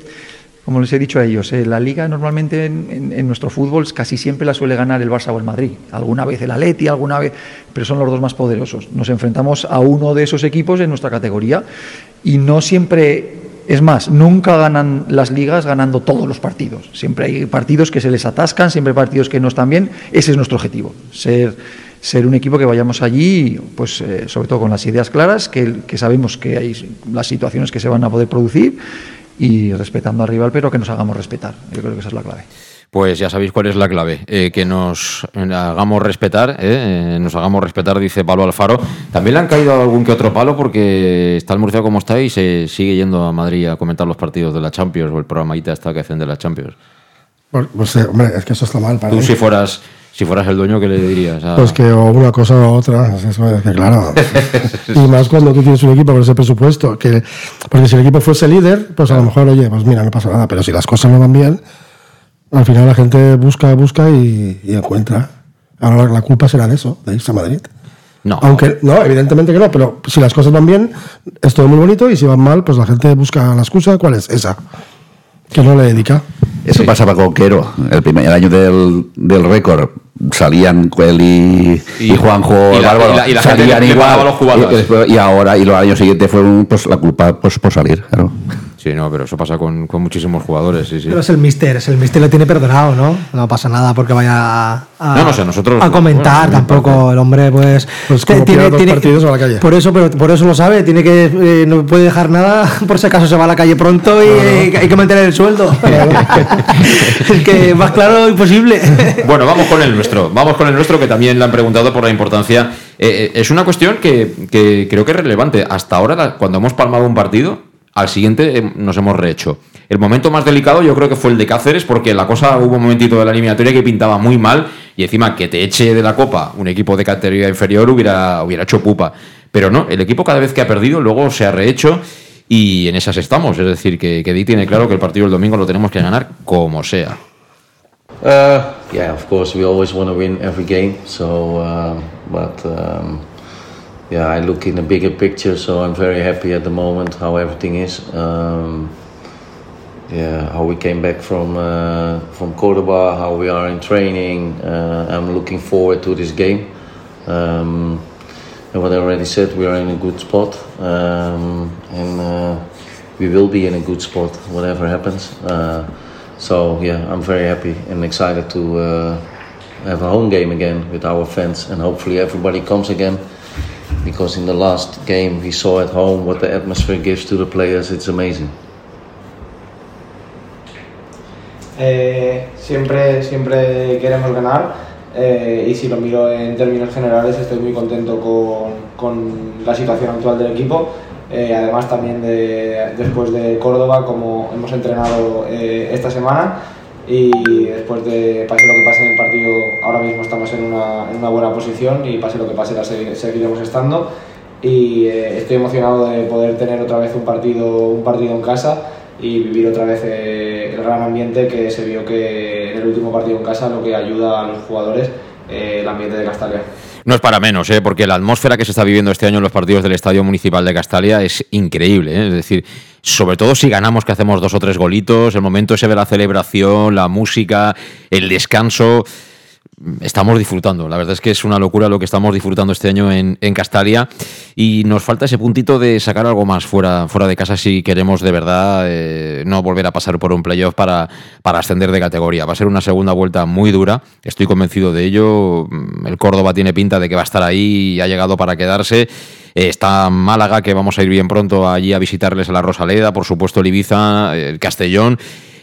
como les he dicho a ellos, eh, la liga normalmente en, en- en nuestro fútbol casi siempre la suele ganar el Barça o el Madrid. Alguna vez el Atleti, alguna vez, pero son los dos más poderosos. Nos enfrentamos a uno de esos equipos en nuestra categoría y no siempre, es más, nunca ganan las ligas ganando todos los partidos. Siempre hay partidos que se les atascan, siempre hay partidos que no están bien. Ese es nuestro objetivo, ser ser un equipo que vayamos allí, pues eh, sobre todo con las ideas claras, que, que sabemos que hay las situaciones que se van a poder producir y respetando al rival, pero que nos hagamos respetar. Yo creo que esa es la clave.
Pues ya sabéis cuál es la clave, eh, que nos hagamos respetar, eh, eh, nos hagamos respetar, dice Pablo Alfaro. También le han caído algún que otro palo porque está el Murcia como está y se sigue yendo a Madrid a comentar los partidos de la Champions o el programita está que hacen de la Champions.
Pues, pues, eh, hombre, es que eso está mal para
Tú
mí.
si fueras, si fueras el dueño, ¿qué le dirías? a-
Pues que o una cosa o otra, es eso, es que claro. y más cuando tú tienes un equipo con ese presupuesto. Que, porque si el equipo fuese líder, pues a lo mejor, oye, pues mira, no pasa nada. Pero si las cosas no van bien, al final la gente busca, busca y, y encuentra. Ahora la culpa será de eso, de irse a Madrid.
No.
Aunque, no, evidentemente que no, pero si las cosas van bien, es todo muy bonito y si van mal, pues la gente busca la excusa. ¿Cuál es? Esa. Que no le dedica.
Eso pasaba con Quero, el primer el año del, del récord salían él y, y, Juanjo
y la-
Bárbaro,
y la- y la
salían igual,
los cubatas.
y ahora y los años siguientes fueron pues la culpa pues por salir claro
Sí, no, pero eso pasa con, con muchísimos jugadores, sí, sí.
Pero es el mister, es el mister lo tiene perdonado, ¿no? No pasa nada porque vaya a,
No, no sé, nosotros-
a comentar
bueno,
tampoco el hombre, pues,
Pues como dos partidos a la calle.
Por eso, pero por eso lo sabe, tiene que eh, no puede dejar nada por si acaso se va a la calle pronto y hay que mantener el sueldo. es que más claro imposible.
Bueno, vamos con el nuestro. Vamos con el nuestro, que también le han preguntado por la importancia. Eh, eh, es una cuestión que, que creo que es relevante. Hasta ahora, cuando hemos palmado un partido, al siguiente eh, nos hemos rehecho. El momento más delicado yo creo que fue el de Cáceres, porque la cosa hubo un momentito de la eliminatoria que pintaba muy mal, y encima que te eche de la copa un equipo de categoría inferior hubiera, hubiera hecho pupa. Pero no, el equipo cada vez que ha perdido luego se ha rehecho y en esas estamos. Es decir, que, que Di tiene claro que el partido del domingo lo tenemos que ganar como sea.
Uh, yeah, of course, we always want to win every game. So, um, but um, yeah, I look in the bigger picture. So I'm very happy at the moment how everything is. Um, yeah, how we came back from uh, from Cordoba, how we are in training. Uh, I'm looking forward to this game. Um, and what I already said, we are in a good spot, um, and uh, we will be in a good spot whatever happens. Uh, so yeah, I'm very happy and excited to uh, have a home game again with our fans, and hopefully everybody comes again. Because in the last game we saw at home what the atmosphere gives to the players, it's amazing.
Eh, siempre, siempre queremos ganar eh, y si lo miro en términos generales estoy muy contento con, con la situación actual del equipo. Eh, además también de, después de Córdoba, como hemos entrenado eh, esta semana y después de pase lo que pase en el partido, ahora mismo estamos en una, en una buena posición y pase lo que pase la se- seguiremos estando y eh, estoy emocionado de poder tener otra vez un partido, un partido en casa y vivir otra vez eh, el gran ambiente que se vio que en el último partido en casa lo que ayuda a los jugadores eh, el ambiente de Castalia.
No es para menos, ¿eh? porque la atmósfera que se está viviendo este año en los partidos del Estadio Municipal de Castalia es increíble. ¿eh? Es decir, sobre todo si ganamos que hacemos dos o tres golitos, el momento ese de la celebración, la música, el descanso. Estamos disfrutando, la verdad es que es una locura lo que estamos disfrutando este año en, en Castalia y nos falta ese puntito de sacar algo más fuera, fuera de casa si queremos de verdad eh, no volver a pasar por un playoff para, para ascender de categoría. Va a ser una segunda vuelta muy dura, estoy convencido de ello. Mm, El Córdoba tiene pinta de que va a estar ahí y ha llegado para quedarse. Eh, Está Málaga, que vamos a ir bien pronto allí a visitarles a la Rosaleda, por supuesto el Ibiza, el Castellón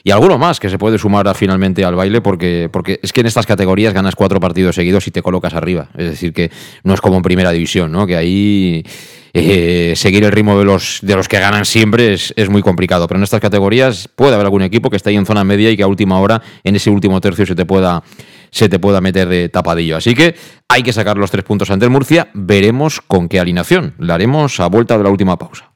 y alguno más que se puede sumar finalmente al baile porque, porque es que en estas categorías ganas cuatro partidos seguidos y te colocas arriba. Es decir, que no es como en primera división, ¿no? Que ahí eh, seguir el ritmo de los, de los que ganan siempre es, es muy complicado. Pero en estas categorías puede haber algún equipo que esté ahí en zona media y que a última hora, en ese último tercio, se te pueda se te pueda meter de tapadillo. Así que hay que sacar los tres puntos ante el Murcia. Veremos con qué alineación. La haremos a vuelta de la última pausa.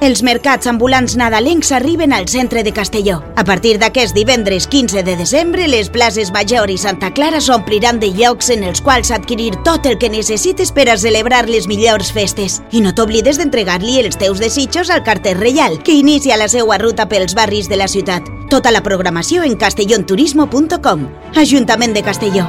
Els mercats ambulants nadalencs arriben al centre de Castelló. A partir d'aquest divendres 15 de desembre, les places Major i Santa Clara s'ompliran de llocs en els quals adquirir tot el que necessites per a celebrar les millors festes. I no t'oblides d'entregar-li els teus desitjos al carter reial, que inicia la seva ruta pels barris de la ciutat. Tota la programació en castellonturismo.com. Ajuntament de Castelló.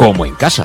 como en casa.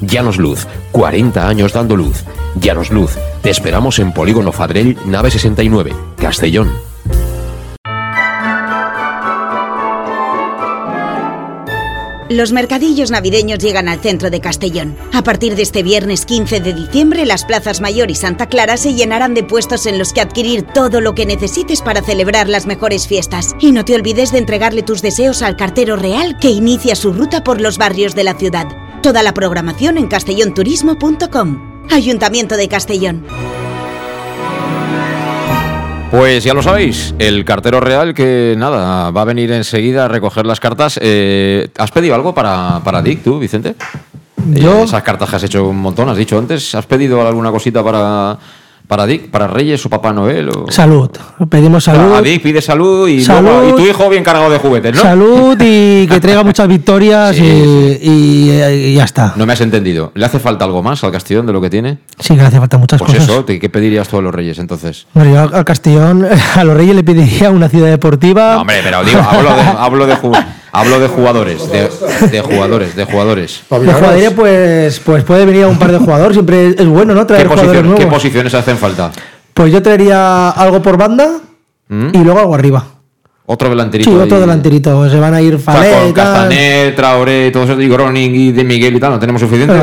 Llanos Luz, 40 años dando luz. Llanos Luz, te esperamos en Polígono Fadrell, nave 69, Castellón.
Los mercadillos navideños llegan al centro de Castellón. A partir de este viernes 15 de diciembre, las plazas Mayor y Santa Clara se llenarán de puestos en los que adquirir todo lo que necesites para celebrar las mejores fiestas. Y no te olvides de entregarle tus deseos al cartero real que inicia su ruta por los barrios de la ciudad. Toda la programación en castellonturismo.com. Ayuntamiento de Castellón.
Pues ya lo sabéis, el cartero real que nada, va a venir enseguida a recoger las cartas. Eh, ¿Has pedido algo para, para Dick, tú, Vicente?
Yo-
Eh, esas cartas que has hecho un montón, has dicho antes. ¿Has pedido alguna cosita para, para Dick, para Reyes o Papá Noel? O...
Salud. Pedimos salud.
a Dick pide salud y,
Salud.
luego- y tu hijo bien cargado de juguetes, ¿no?
Salud y que traiga muchas victorias y, y- y ya está.
No me has entendido. ¿Le hace falta algo más al Castellón de lo que tiene?
Sí, que le hace falta muchas
Pues
cosas.
eso, ¿te- ¿qué pedirías tú a los Reyes entonces?
Bueno, yo al Castellón, a los Reyes le pediría una ciudad deportiva.
No, hombre, pero digo, hablo de, hablo de, ju- hablo de jugadores, de, de jugadores, de jugadores.
De jugadores, pues, pues puede venir a un par de jugadores, siempre es bueno, ¿no?
¿Qué,
Traer jugadores
posiciones,
nuevos.
qué posiciones hacen falta?
Pues yo traería algo por banda
¿Mm?
y luego algo arriba.
Otro delanterito.
Sí, otro
ahí.
delanterito. Se van a ir
O sea,
Falé,
con
tal.
Castaner, Traoré, todos esos, y Groning y De Miguel y tal, ¿no tenemos suficiente?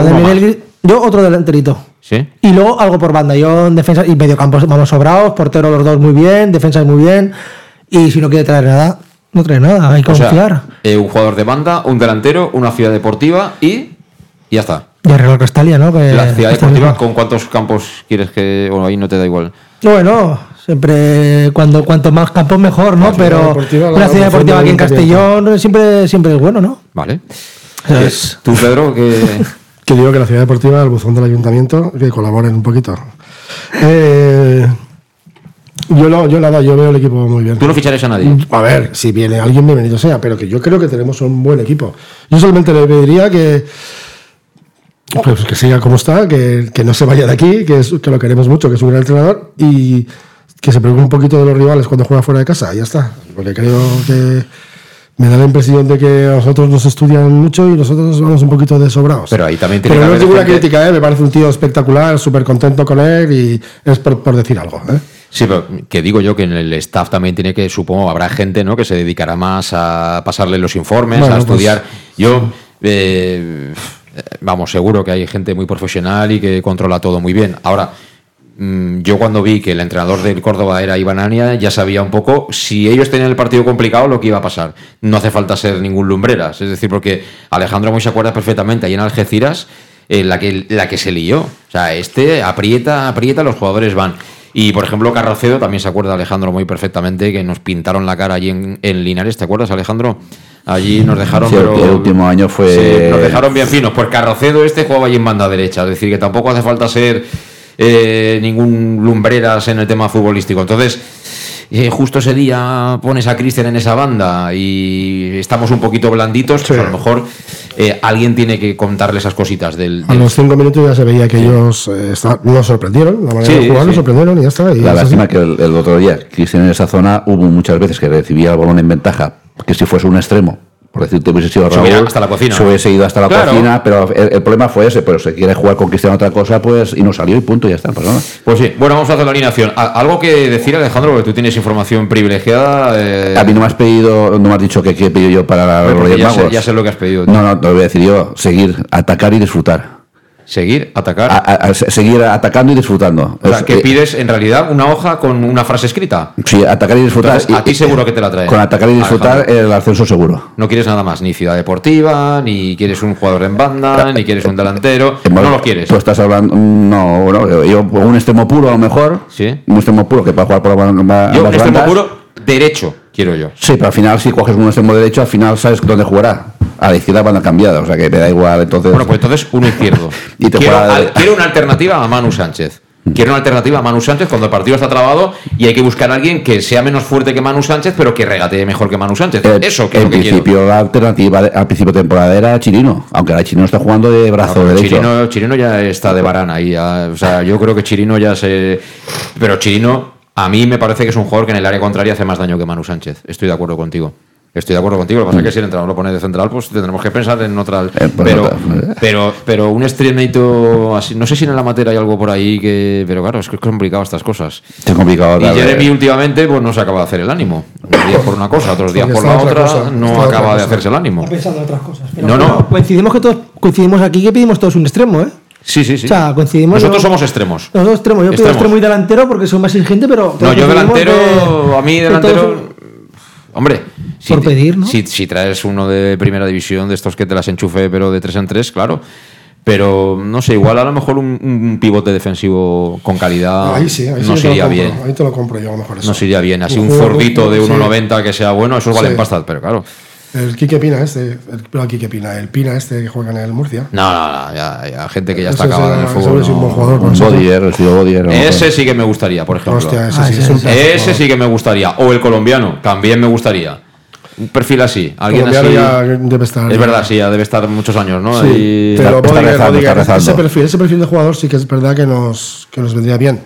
Yo otro delanterito.
¿Sí?
Y luego algo por banda. Yo en defensa y medio campo vamos sobrados, portero los dos muy bien, defensa muy bien. Y si no quiere traer nada, no trae nada, hay que
O sea,
confiar.
eh, un jugador de banda, un delantero, una ciudad deportiva y y ya está.
Y Real Castalia, ¿no? Que
La ciudad deportiva. ¿con cuántos campos quieres que.? Bueno, ahí no te da igual.
Bueno, siempre cuando cuanto más campos mejor, ¿no?
La
Pero
la
ciudad deportiva aquí en. Castellón siempre, siempre es bueno, ¿no?
Vale.
Es-
Tú, Pedro, que.
Que digo que la ciudad deportiva, el buzón del ayuntamiento, que colaboren un poquito. Eh, yo, no, yo nada, yo veo el equipo muy bien.
Tú no ficharías a nadie.
A ver, si viene alguien, bienvenido sea, pero que yo creo que tenemos un buen equipo. Yo solamente le pediría que, pues, que siga como está, que, que no se vaya de aquí, que, es, que lo queremos mucho, que es un gran entrenador y que se preocupe un poquito de los rivales cuando juega fuera de casa, ya está. Porque creo que me da la impresión de que a nosotros nos estudian mucho y nosotros vamos un poquito desobrados.
Pero ahí también tiene
Pero
que
no es ninguna
gente-
crítica, ¿eh? me parece un tío espectacular, súper contento con él y es por, por decir algo. ¿eh?
Sí, pero que digo yo que en el staff también tiene que, supongo, habrá gente ¿no? que se dedicará más a pasarle los informes,
Bueno,
a
pues-
estudiar. Yo, eh, vamos, seguro que hay gente muy profesional y que controla todo muy bien. Ahora, mm, yo cuando vi que el entrenador del Córdoba era Iván Ania, ya sabía un poco si ellos tenían el partido complicado lo que iba a pasar. No hace falta ser ningún lumbreras, es decir, porque Alejandro Moy se acuerda perfectamente ahí en Algeciras eh, la, que, la que se lió. O sea, este aprieta, aprieta, los jugadores van. Y por ejemplo, Carracedo también se acuerda Alejandro muy perfectamente que nos pintaron la cara allí en, en Linares, ¿te acuerdas, Alejandro? Allí nos dejaron.
Sí,
pero-
el último año fue-
Sí, nos dejaron bien finos. Pues Carracedo este jugaba allí en banda derecha, es decir, que tampoco hace falta ser eh, ningún lumbreras en el tema futbolístico. Entonces, eh, justo ese día pones a Cristian en esa banda y estamos un poquito blanditos, pues a lo mejor eh, alguien tiene que contarle esas cositas del.
A los cinco minutos ya se veía que ellos eh, nos sorprendieron, la manera
Sí,
de jugar
sí.
nos sorprendieron y ya está. y
La lástima que el, el otro día, Cristian en esa zona, hubo muchas veces que recibía el balón en ventaja, que si fuese un extremo, por decirte, hubiese sido Raúl,
hasta la cocina.
se hubiese ido hasta la
Claro.
cocina, pero el, el problema fue ese, pero se quiere jugar con Cristian otra cosa, pues, y no salió y punto, y ya está, no.
Pues sí, bueno, vamos a hacer la alineación. Algo que decir, Alejandro, porque tú tienes información privilegiada. eh,
A mí no me has pedido, no me has dicho que qué he pedido yo para
Bueno,
los
porque
Reyes
ya sé-
Magos.
ya sé lo que has pedido.
No, no, te lo voy a decir yo, seguir, atacar y disfrutar.
Seguir, atacar.
A- a- a- seguir atacando y disfrutando.
o sea,
Es-
que
eh,
pides en realidad una hoja con una frase escrita.
Sí, atacar y disfrutar.
Entonces, a ti seguro que te la traen.
Con atacar y disfrutar,
Alejandro.
el ascenso seguro.
No quieres nada más, ni ciudad deportiva, ni quieres un jugador en banda, ni quieres un delantero.
Eh,
No lo quieres.
Tú estás hablando. No, bueno, yo un extremo puro a lo mejor.
Sí.
Un extremo puro que para jugar por la, la-
Yo, extremo
bandas.
puro, derecho, quiero yo.
Sí, pero al final, si coges un extremo derecho, al final sabes dónde jugará. A la izquierda banda cambiada, o sea que me da igual. Entonces,
Bueno, pues entonces uno izquierdo.
Y te
quiero,
juega de-
al- quiero una alternativa a Manu Sánchez. Quiero una alternativa a Manu Sánchez cuando el partido está trabado y hay que buscar a alguien que sea menos fuerte que Manu Sánchez, pero que regatee mejor que Manu Sánchez.
eh,
Eso que es
en
lo que quiero.
principio, la alternativa al principio de temporada era Chirino, aunque ahora Chirino está jugando de brazo
No,
derecho.
Chirino, Chirino ya está de varana ahí. ya, o sea, yo creo que Chirino ya se. Pero Chirino, a mí me parece que es un jugador que en el área contraria hace más daño que Manu Sánchez. Estoy de acuerdo contigo. Estoy de acuerdo contigo. Lo que pasa es que si el entrenador lo pone de central, pues tendremos que pensar en otra.
Eh, pues
pero, pero, pero un extremito así. No sé si en la materia hay algo por ahí que. Pero claro, es que es complicado estas cosas.
Es complicado.
Y Jeremy últimamente pues no se acaba de hacer el ánimo. Unos días por una cosa, otros días por la
otra
otra,
cosa,
no
otra
acaba de hacerse el ánimo.
Pensando en otras cosas. Pero
No, no.
Coincidimos que todos coincidimos aquí que pedimos todos un extremo, ¿eh?
Sí, sí, sí.
O sea, coincidimos.
Nosotros
yo-
somos extremos.
Los dos extremos. Yo pido
Extremos.
extremo y delantero porque soy más exigente, pero.
No, yo delantero, a mí delantero. Hombre, si,
Por pedir, ¿no?
si, si traes uno de primera división, de estos que te las enchufe, pero de tres en tres, claro. Pero no sé, igual a lo mejor un, un pivote defensivo con calidad
Ahí sí, ahí sí
nos
te lo
iría
compro,
bien.
Ahí te lo compro yo a lo mejor eso.
Nos iría bien. Así un
jugador-
zurdito de
sí.
1,90 que sea bueno, esos valen
Sí.
pasta, pero claro.
El Quique Pina este, el, no, el Quique Pina, el Pina este que juega en el Murcia.
No, no, no, ya, ya gente que ya
Ese
está acabada en el fútbol.
ese es un buen jugador.
Un Bodier, el Bodier.
Ese sí que me gustaría, por ejemplo.
Hostia, ese
Ah,
sí,
ese
es
Ese
jugador.
sí que me gustaría. O el colombiano, también me gustaría. Un perfil así, alguien
Colombiano
así.
ya debe estar.
Es verdad, sí, ya debe estar muchos años, ¿no?
Sí, pero
está rezando, está rezando.
ese perfil, ese perfil de jugador sí que es verdad que nos, que nos vendría bien.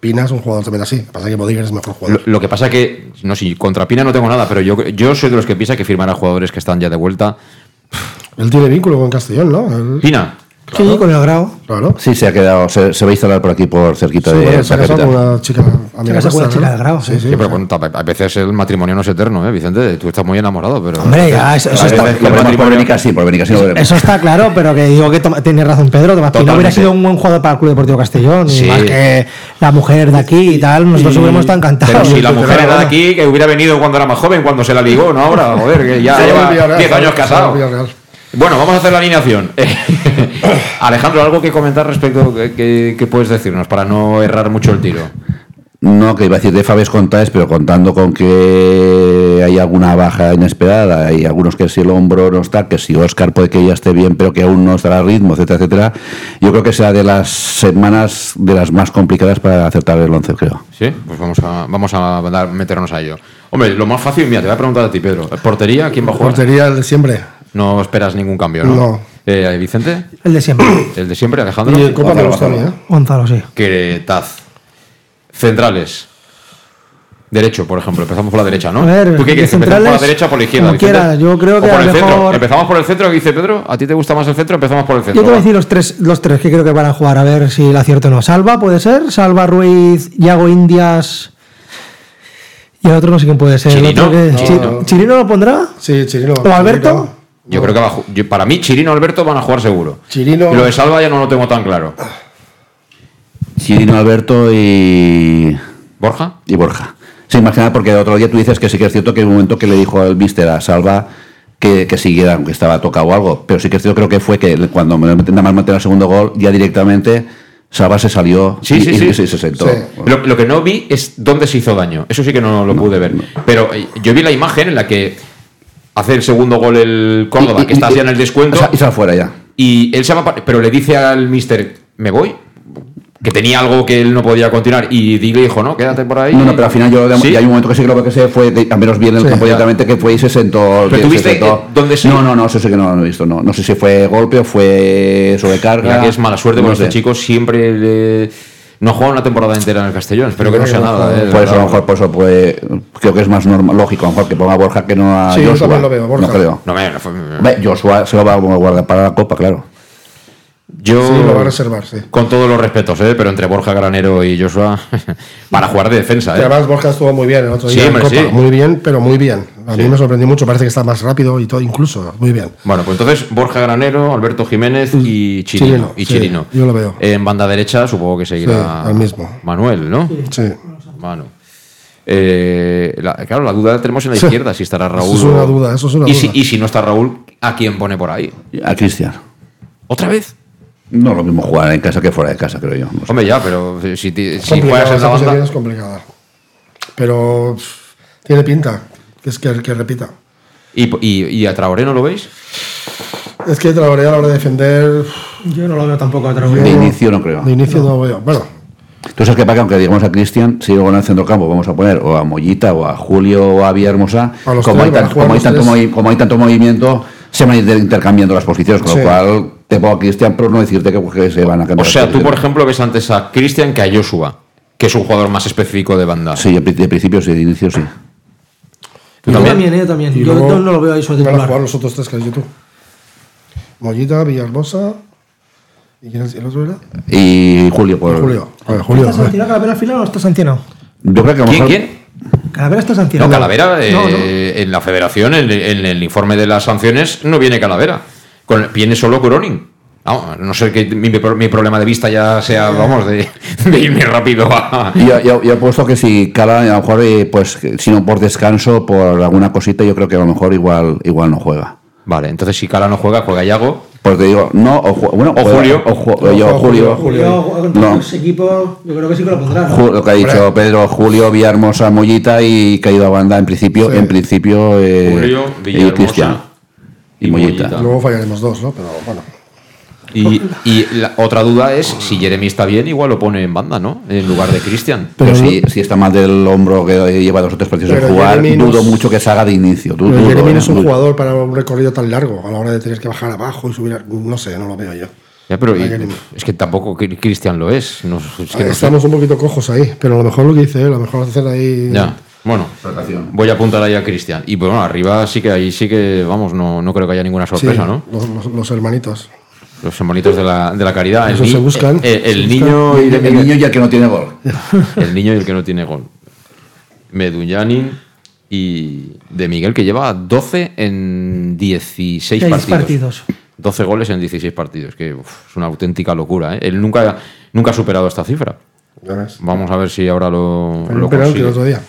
Pina es un jugador también así. Lo que pasa es que Bodiger es mejor jugador.
lo que pasa que, no sé, contra Pina no tengo nada, pero yo, yo soy de los que piensa que firmará jugadores que están ya de vuelta.
Él tiene vínculo con Castellón, ¿no? Él-
Pina,
Sí, con el grado.
claro.
Sí, se ha quedado, se, se va a instalar por aquí, por cerquita
Sí,
de
bueno, se ha
la
casado con una chica amiga
casado con una chica
¿no?
del grado,
Sí,
sí.
sí.
Sí, pero bueno, a veces el matrimonio no es eterno, ¿eh, Vicente? Tú estás muy enamorado, pero.
Hombre, ya, eso, eso está,
que el
veremos por
matrimonio-
Benicassim, por Benicassim lo veremos.
eso está claro, pero que digo que toma- tiene razón Pedro. Tomás Pina
Totalmente.
hubiera sido un buen jugador para el Club Deportivo Castellón. y
Sí.
Más que la mujer de aquí y tal. Nosotros hubiéramos estado encantados.
Pero si la mujer
claro,
era de aquí, que hubiera venido cuando era más joven, cuando se la ligó, no ahora, joder, que ya
Se
lleva
Villarreal,
10 años
se
casado. Bueno, vamos a hacer la alineación. Alejandro, ¿algo que comentar respecto que, que- que puedes decirnos para no errar mucho el tiro?
No, que iba a decir de Fabes contáis, pero contando con que hay alguna baja inesperada, hay algunos que si el hombro no está, que si Oscar puede que ya esté bien, pero que aún no estará a ritmo, etcétera, etcétera. Yo creo que será de las semanas de las más complicadas para acertar el 11, creo.
Sí, pues vamos a, vamos a dar- meternos a ello. Hombre, lo más fácil, mira, te voy a preguntar a ti, Pedro. ¿Portería? ¿Quién va a jugar?
Portería siempre.
No esperas ningún cambio, ¿no?
No.
Eh, ¿Vicente?
El de siempre.
¿El de siempre, Alejandro?
Y el Copa me gusta a mí, ¿eh?
Gonzalo, sí.
Que Taz. Centrales. Derecho, por ejemplo. Empezamos por la derecha, ¿no?
A ver,
¿Tú qué quieres? ¿Empezamos por la derecha o por la izquierda?
como quieras. Yo creo
¿O
que
por
a
el centro? ¿Empezamos por el centro, que dice Pedro? ¿A ti te gusta más el centro? Empezamos por el
Yo
centro.
te voy a decir los tres, los tres que creo que van a jugar, a ver si el acierto o no. Salva, puede ser. Salva Ruiz, Yago Indias. Y el otro no sé quién puede ser. El
Chirino.
otro que-
No.
Chi- ¿Chirino lo pondrá?
Sí, Chirino.
¿O Alberto?
Yo creo que va a yo- para mí Chirino y Alberto van a jugar seguro.
Chirino.
Y lo de Salva ya no lo tengo tan claro.
Chirino Alberto y.
¿Borja?
Y Borja. Sí, más que nada porque el otro día tú dices que sí que es cierto que hay un momento que le dijo el mister a Salva que, que siguiera, aunque estaba tocado o algo. Pero sí que es cierto, creo que fue que cuando me meten nada más meter el segundo gol, ya directamente Salva se salió
Sí,
y,
sí,
y-
sí.
y se, se sentó.
Lo, lo que no vi es dónde se hizo daño. Eso sí que no lo pude ver. Pero eh, yo vi la imagen en la que hace el segundo gol el Córdoba,
Y-
que está ya en el descuento.
o sea, y sale fuera ya.
Y él se llama, pero le dice al mister, ¿me voy? Que tenía algo que él no podía continuar. Y Dick le dijo, no, quédate por ahí.
No, no, pero al final yo de-
¿Sí?
y hay un momento que sí creo que se fue, de- al menos bien en el
Sí,
campo directamente, que fue y se sentó.
Pero tú
se
viste,
sentó.
eh, dónde se-
No, no, no, eso sí que no lo he visto. No, no sé si fue golpe o fue sobrecarga.
Mira que es mala suerte
no
porque este chico siempre le- no ha jugado una temporada entera en el Castellón. Espero que no sea nada. eh,
Por eso a lo mejor por eso puede, creo que es más normal, lógico, a lo mejor que ponga a Borja que no a
Sí, yo
Joshua.
también lo veo, Borja.
No creo.
No, me- no fue-
Joshua se lo va a guardar para la Copa, claro.
Yo,
Sí, lo va a reservar, sí.
con todos los respetos, ¿eh? pero entre Borja Granero y Joshua, para jugar de defensa.
Y
¿eh?
además Borja estuvo muy bien el otro
Sí,
día en
hombre,
Copa.
sí.
Muy bien, pero muy bien. A
Sí.
mí me sorprendió mucho. Parece que está más rápido y todo, incluso. Muy bien.
Bueno, pues entonces Borja Granero, Alberto Jiménez y Chirino.
Chirino,
y
sí,
Chirino.
yo lo veo.
En banda derecha supongo que seguirá
Sí, al mismo.
Manuel, ¿no?
Sí.
Manu. Eh, la- claro, la duda la tenemos en la
Sí.
izquierda, si estará
Eso
Raúl.
es una duda, eso es una
y
duda.
Si, y si no está Raúl, ¿a quién pone por ahí?
A Cristian.
¿Otra vez?
No lo mismo jugar en casa que fuera de casa, creo yo. No sé.
Hombre, ya, pero si, ti- si juegas en
posición
banda.
es complicada. Pero pff, tiene pinta que es que, que repita.
¿Y, y, y a Traoré no lo veis?
Es que Traoré a la hora de defender,
Yo no lo veo tampoco a
De
Traoré.
inicio no creo.
de inicio no veo. Bueno,
sabes que para que aunque digamos a Cristian, si luego en el centrocampo vamos a poner o a Mollita o a Julio o a Villahermosa,
A
como,
tres,
hay tan- como, tanto como hay tanto movimiento, se van a ir intercambiando las posiciones, con
Sí.
lo cual te pongo a Cristian, pero no decirte que, que se van a
O
cambiar.
sea,
las
tú, por ejemplo, ves antes a Cristian que a Joshua, que es un jugador más específico de banda.
Sí, de, pri- de principio sí, de inicio sí.
¿Tú
Yo
también?
también, eh, yo también.
y
Yo
luego
no lo veo ahí sobre
van a
titular.
jugar los otros tres que has dicho tú. Mollita, Villarmosa. ¿Y quién es el otro era?
Y Julio, por.
Julio. Julio.
¿Está sancionado Calavera al final o está sancionado?
Yo creo que a lo
¿Quién?
mejor.
¿Quién?
Calavera está
No,
sancionado.
Calavera,
No, no.
eh, en la federación, en, en el informe de las sanciones, no viene Calavera. Con, viene solo Cronin. No, no sé que mi, mi problema de vista ya sea, vamos, de, de irme rápido a.
Y Yo, yo- yo he puesto que si Cala, a lo mejor, eh, pues, si no por descanso, por alguna cosita, yo creo que a lo mejor igual, igual no juega.
Vale, entonces si Cala no juega, juega Yago.
Pues te digo, no, o, bueno,
O Julio.
o ju-
No,
yo, Julio.
Julio,
contra
No.
los equipos, yo creo que sí que lo pondrá. ¿no?
Lo que ha dicho. Pedro, Julio, Villahermosa, Mollita y caído a banda en principio,
Sí.
en principio eh,
Julio,
y
Villahermosa
Cristian y, Mollita.
Luego fallaremos dos, ¿no? Pero bueno.
Y, y la otra duda es si Jeremy está bien, igual lo pone en banda, ¿no? En lugar de Cristian.
Pero,
Pero-
si, si está mal del hombro que lleva dos o tres partidos en jugar,
Jeremy no
dudo
es-
mucho que se haga de inicio. Du-
Pero
dudo,
Jeremy no es un
dudo.
jugador para un recorrido tan largo a la hora de tener que bajar abajo y subir. a- No sé, no lo veo yo.
Ya, pero y- es que tampoco Cri- Cristian lo es. No, es que no sé.
Estamos un poquito cojos ahí, pero a lo mejor lo que dice él, a lo mejor hacer ahí.
Ya, bueno, voy a apuntar ahí a Cristian. Y bueno, arriba sí que ahí sí que, vamos, no, no creo que haya ninguna
Sí,
sorpresa, ¿no?
Los, los- los hermanitos.
Los hermanitos de la, de la caridad.
Eso se buscan,
eh, el
se
niño y de
El
Miguel-
niño ya que no tiene gol.
el niño y el que no tiene gol. Meduñanin y de Miguel, que lleva 12 en 16
Seis
partidos.
partidos.
12 goles en 16 partidos, que uf, es una auténtica locura. ¿eh? Él nunca, nunca ha superado esta cifra. Vamos a ver si ahora lo, lo
penalti el
consigue.
otro día.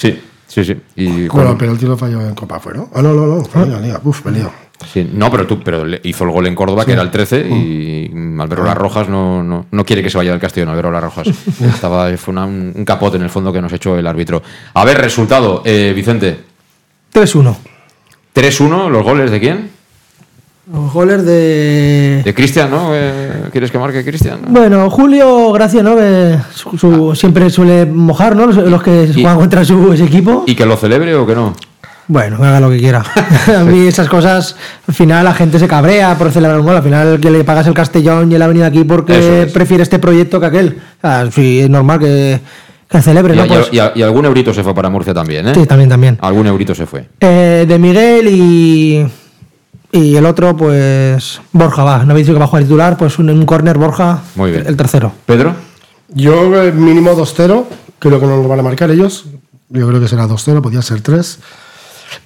Sí, sí, sí. Y
Bueno, el penalti lo falló en Copa, ¿fue, no? Ah, no, no, no. Fue en la liga. Uf, me lío.
Sí, no, pero tú, pero le- hizo el gol en Córdoba, que era el 13, y Albero Las Rojas no, no, no quiere que se vaya del Castellón, Albero Las Rojas. Estaba, fue una- un, un capote en el fondo que nos echó el árbitro. A ver, resultado, eh, Vicente.
3-1.
3-1, los goles de quién?
Los goles de.
De Cristian, ¿no? Eh, ¿Quieres que marque Cristian?
Bueno, Julio Gracia, ¿no? Que su- su- siempre suele mojar, ¿no? Los, los que
Y-
juegan contra su ese equipo.
¿Y que lo celebre o que no?
Bueno, que haga lo que quiera. a mí esas cosas, al final la gente se cabrea por celebrar un gol. Al final que le pagas el Castellón y él ha venido aquí porque
es.
prefiere este proyecto que aquel. O sea, sí, es normal que, que celebre,
Y,
¿no?
y-
Pues,
y- y algún eurito se fue para Murcia también, ¿eh?
Sí, también, también.
Algún eurito se fue.
eh, de Miguel y, y el otro, pues Borja va. No habéis dicho que va a jugar titular, pues un, un córner Borja,
Muy bien.
el tercero.
¿Pedro?
Yo eh, mínimo 2-0, creo que no lo van a marcar ellos. Yo creo que será 2-0, podría ser 3.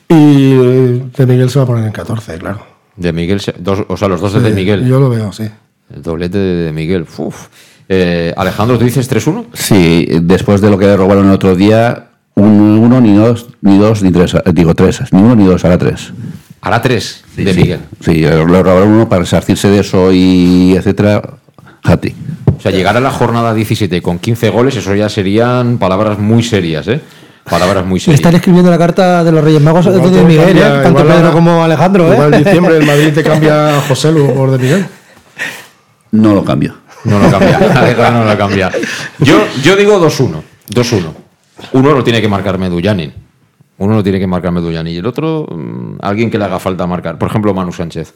Y eh, de Miguel se va a poner en 14, claro.
De Miguel, dos, o sea, los dos de
Sí,
Miguel.
Yo lo veo, sí.
El doblete de, de Miguel. Uf. Eh, Alejandro, ¿tú dices 3-1?
Sí, después de lo que le robaron el otro día, un, uno, ni dos, ni dos, ni tres, digo tres, ni uno ni dos, ahora tres.
Hará 3
Sí,
de
sí.
Miguel.
Sí, le robaron uno para resarcirse de eso y etcétera. Hati.
O sea, llegar a la jornada 17 con 15 goles, eso ya serían palabras muy serias, ¿eh? Palabras muy serias.
están escribiendo la carta de los Reyes Magos
Igual
de Miguel,
cambia,
¿eh? tanto
igual
Pedro como Alejandro. ¿eh?
Igual en diciembre el Madrid te cambia a José Lu por de Miguel.
No lo cambio.
No lo cambia. Alejandro no lo cambia. Yo, yo digo 2-1. 2-1. Uno lo tiene que marcar Medullanin. Uno lo tiene que marcar Medullanin. Y el otro, mm, alguien que le haga falta marcar. Por ejemplo, Manu Sánchez.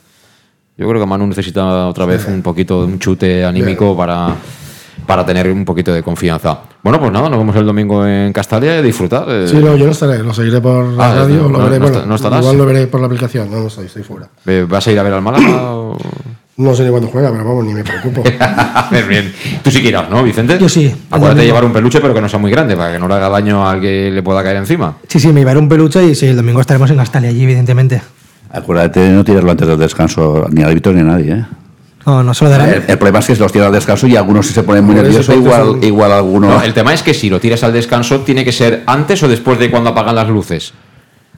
Yo creo que Manu necesita otra vez un poquito de un chute anímico para, para tener un poquito de confianza. Bueno, pues nada, nos vemos el domingo en Castalia y disfrutar. eh.
Sí, no, yo no estaré, lo seguiré por la
Ah,
radio,
no,
lo veré,
no
bueno,
está- no estarás.
igual lo veré por la aplicación, no, no estoy, estoy fuera.
Eh, ¿Vas a ir a ver al Málaga? o-
No sé ni cuándo juega, pero vamos, ni me preocupo.
A ver, bien. Tú sí que irás, ¿no, Vicente?
Yo sí,
Acuérdate de llevar un peluche, pero que no sea muy grande, para que no le haga daño al que le pueda caer encima.
Sí, sí, me llevaré un peluche y sí, el domingo estaremos en Castalia allí, evidentemente.
Acuérdate de no tirarlo antes del descanso ni al árbitro ni a nadie. ¿eh?
No, no se lo darán.
El, el problema es que se los tira al descanso y algunos si se ponen muy nerviosos, igual,
son-
igual alguno.
No, el tema es que si lo tiras al descanso, tiene que ser antes o después de cuando apagan las luces.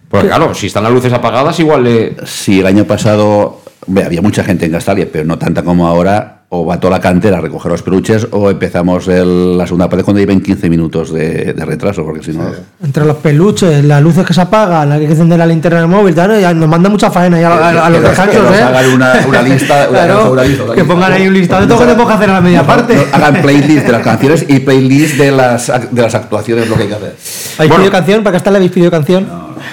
Porque claro, si están las luces apagadas, igual le.
Si el año pasado había mucha gente en Castalia, pero no tanta como ahora, o va toda la cantera a recoger los peluches, o empezamos el- la segunda parte cuando lleven 15 minutos de, de retraso, porque si no.
Entre los peluches, las luces que se apagan, la que encender la linterna del móvil, tal, ya nos manda mucha faena ahí a, a- a los
nos
¿eh?
hagan una- una lista, una-
Claro,
una lista, una
que
lista.
pongan ahí un listado de todo lo que tenemos que hacer a la media parte.
No, hagan playlist de las canciones y playlist de las, de las actuaciones, lo que hay que hacer.
¿Habéis
Bueno.
pedido canción? ¿Para Castalia habéis pedido canción?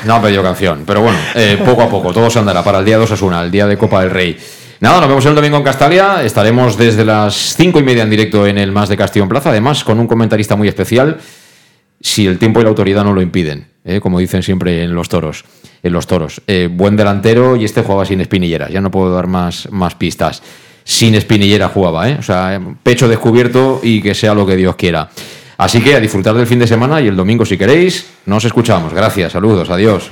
No han pedido canción, pero bueno, eh, poco a poco, todo se andará para el día 2 Asuna, el día de Copa del Rey. Nada, nos vemos el domingo en Castalia. Estaremos desde las cinco y media en directo en el Más de Castillo Plaza, además con un comentarista muy especial, si el tiempo y la autoridad no lo impiden, ¿eh? como dicen siempre en los toros. En los toros. Eh, buen delantero y este jugaba sin espinilleras. Ya no puedo dar más, más pistas. Sin espinillera jugaba, ¿eh? o sea, pecho descubierto y que sea lo que Dios quiera. Así que a disfrutar del fin de semana y el domingo si queréis, nos escuchamos. Gracias, saludos, adiós.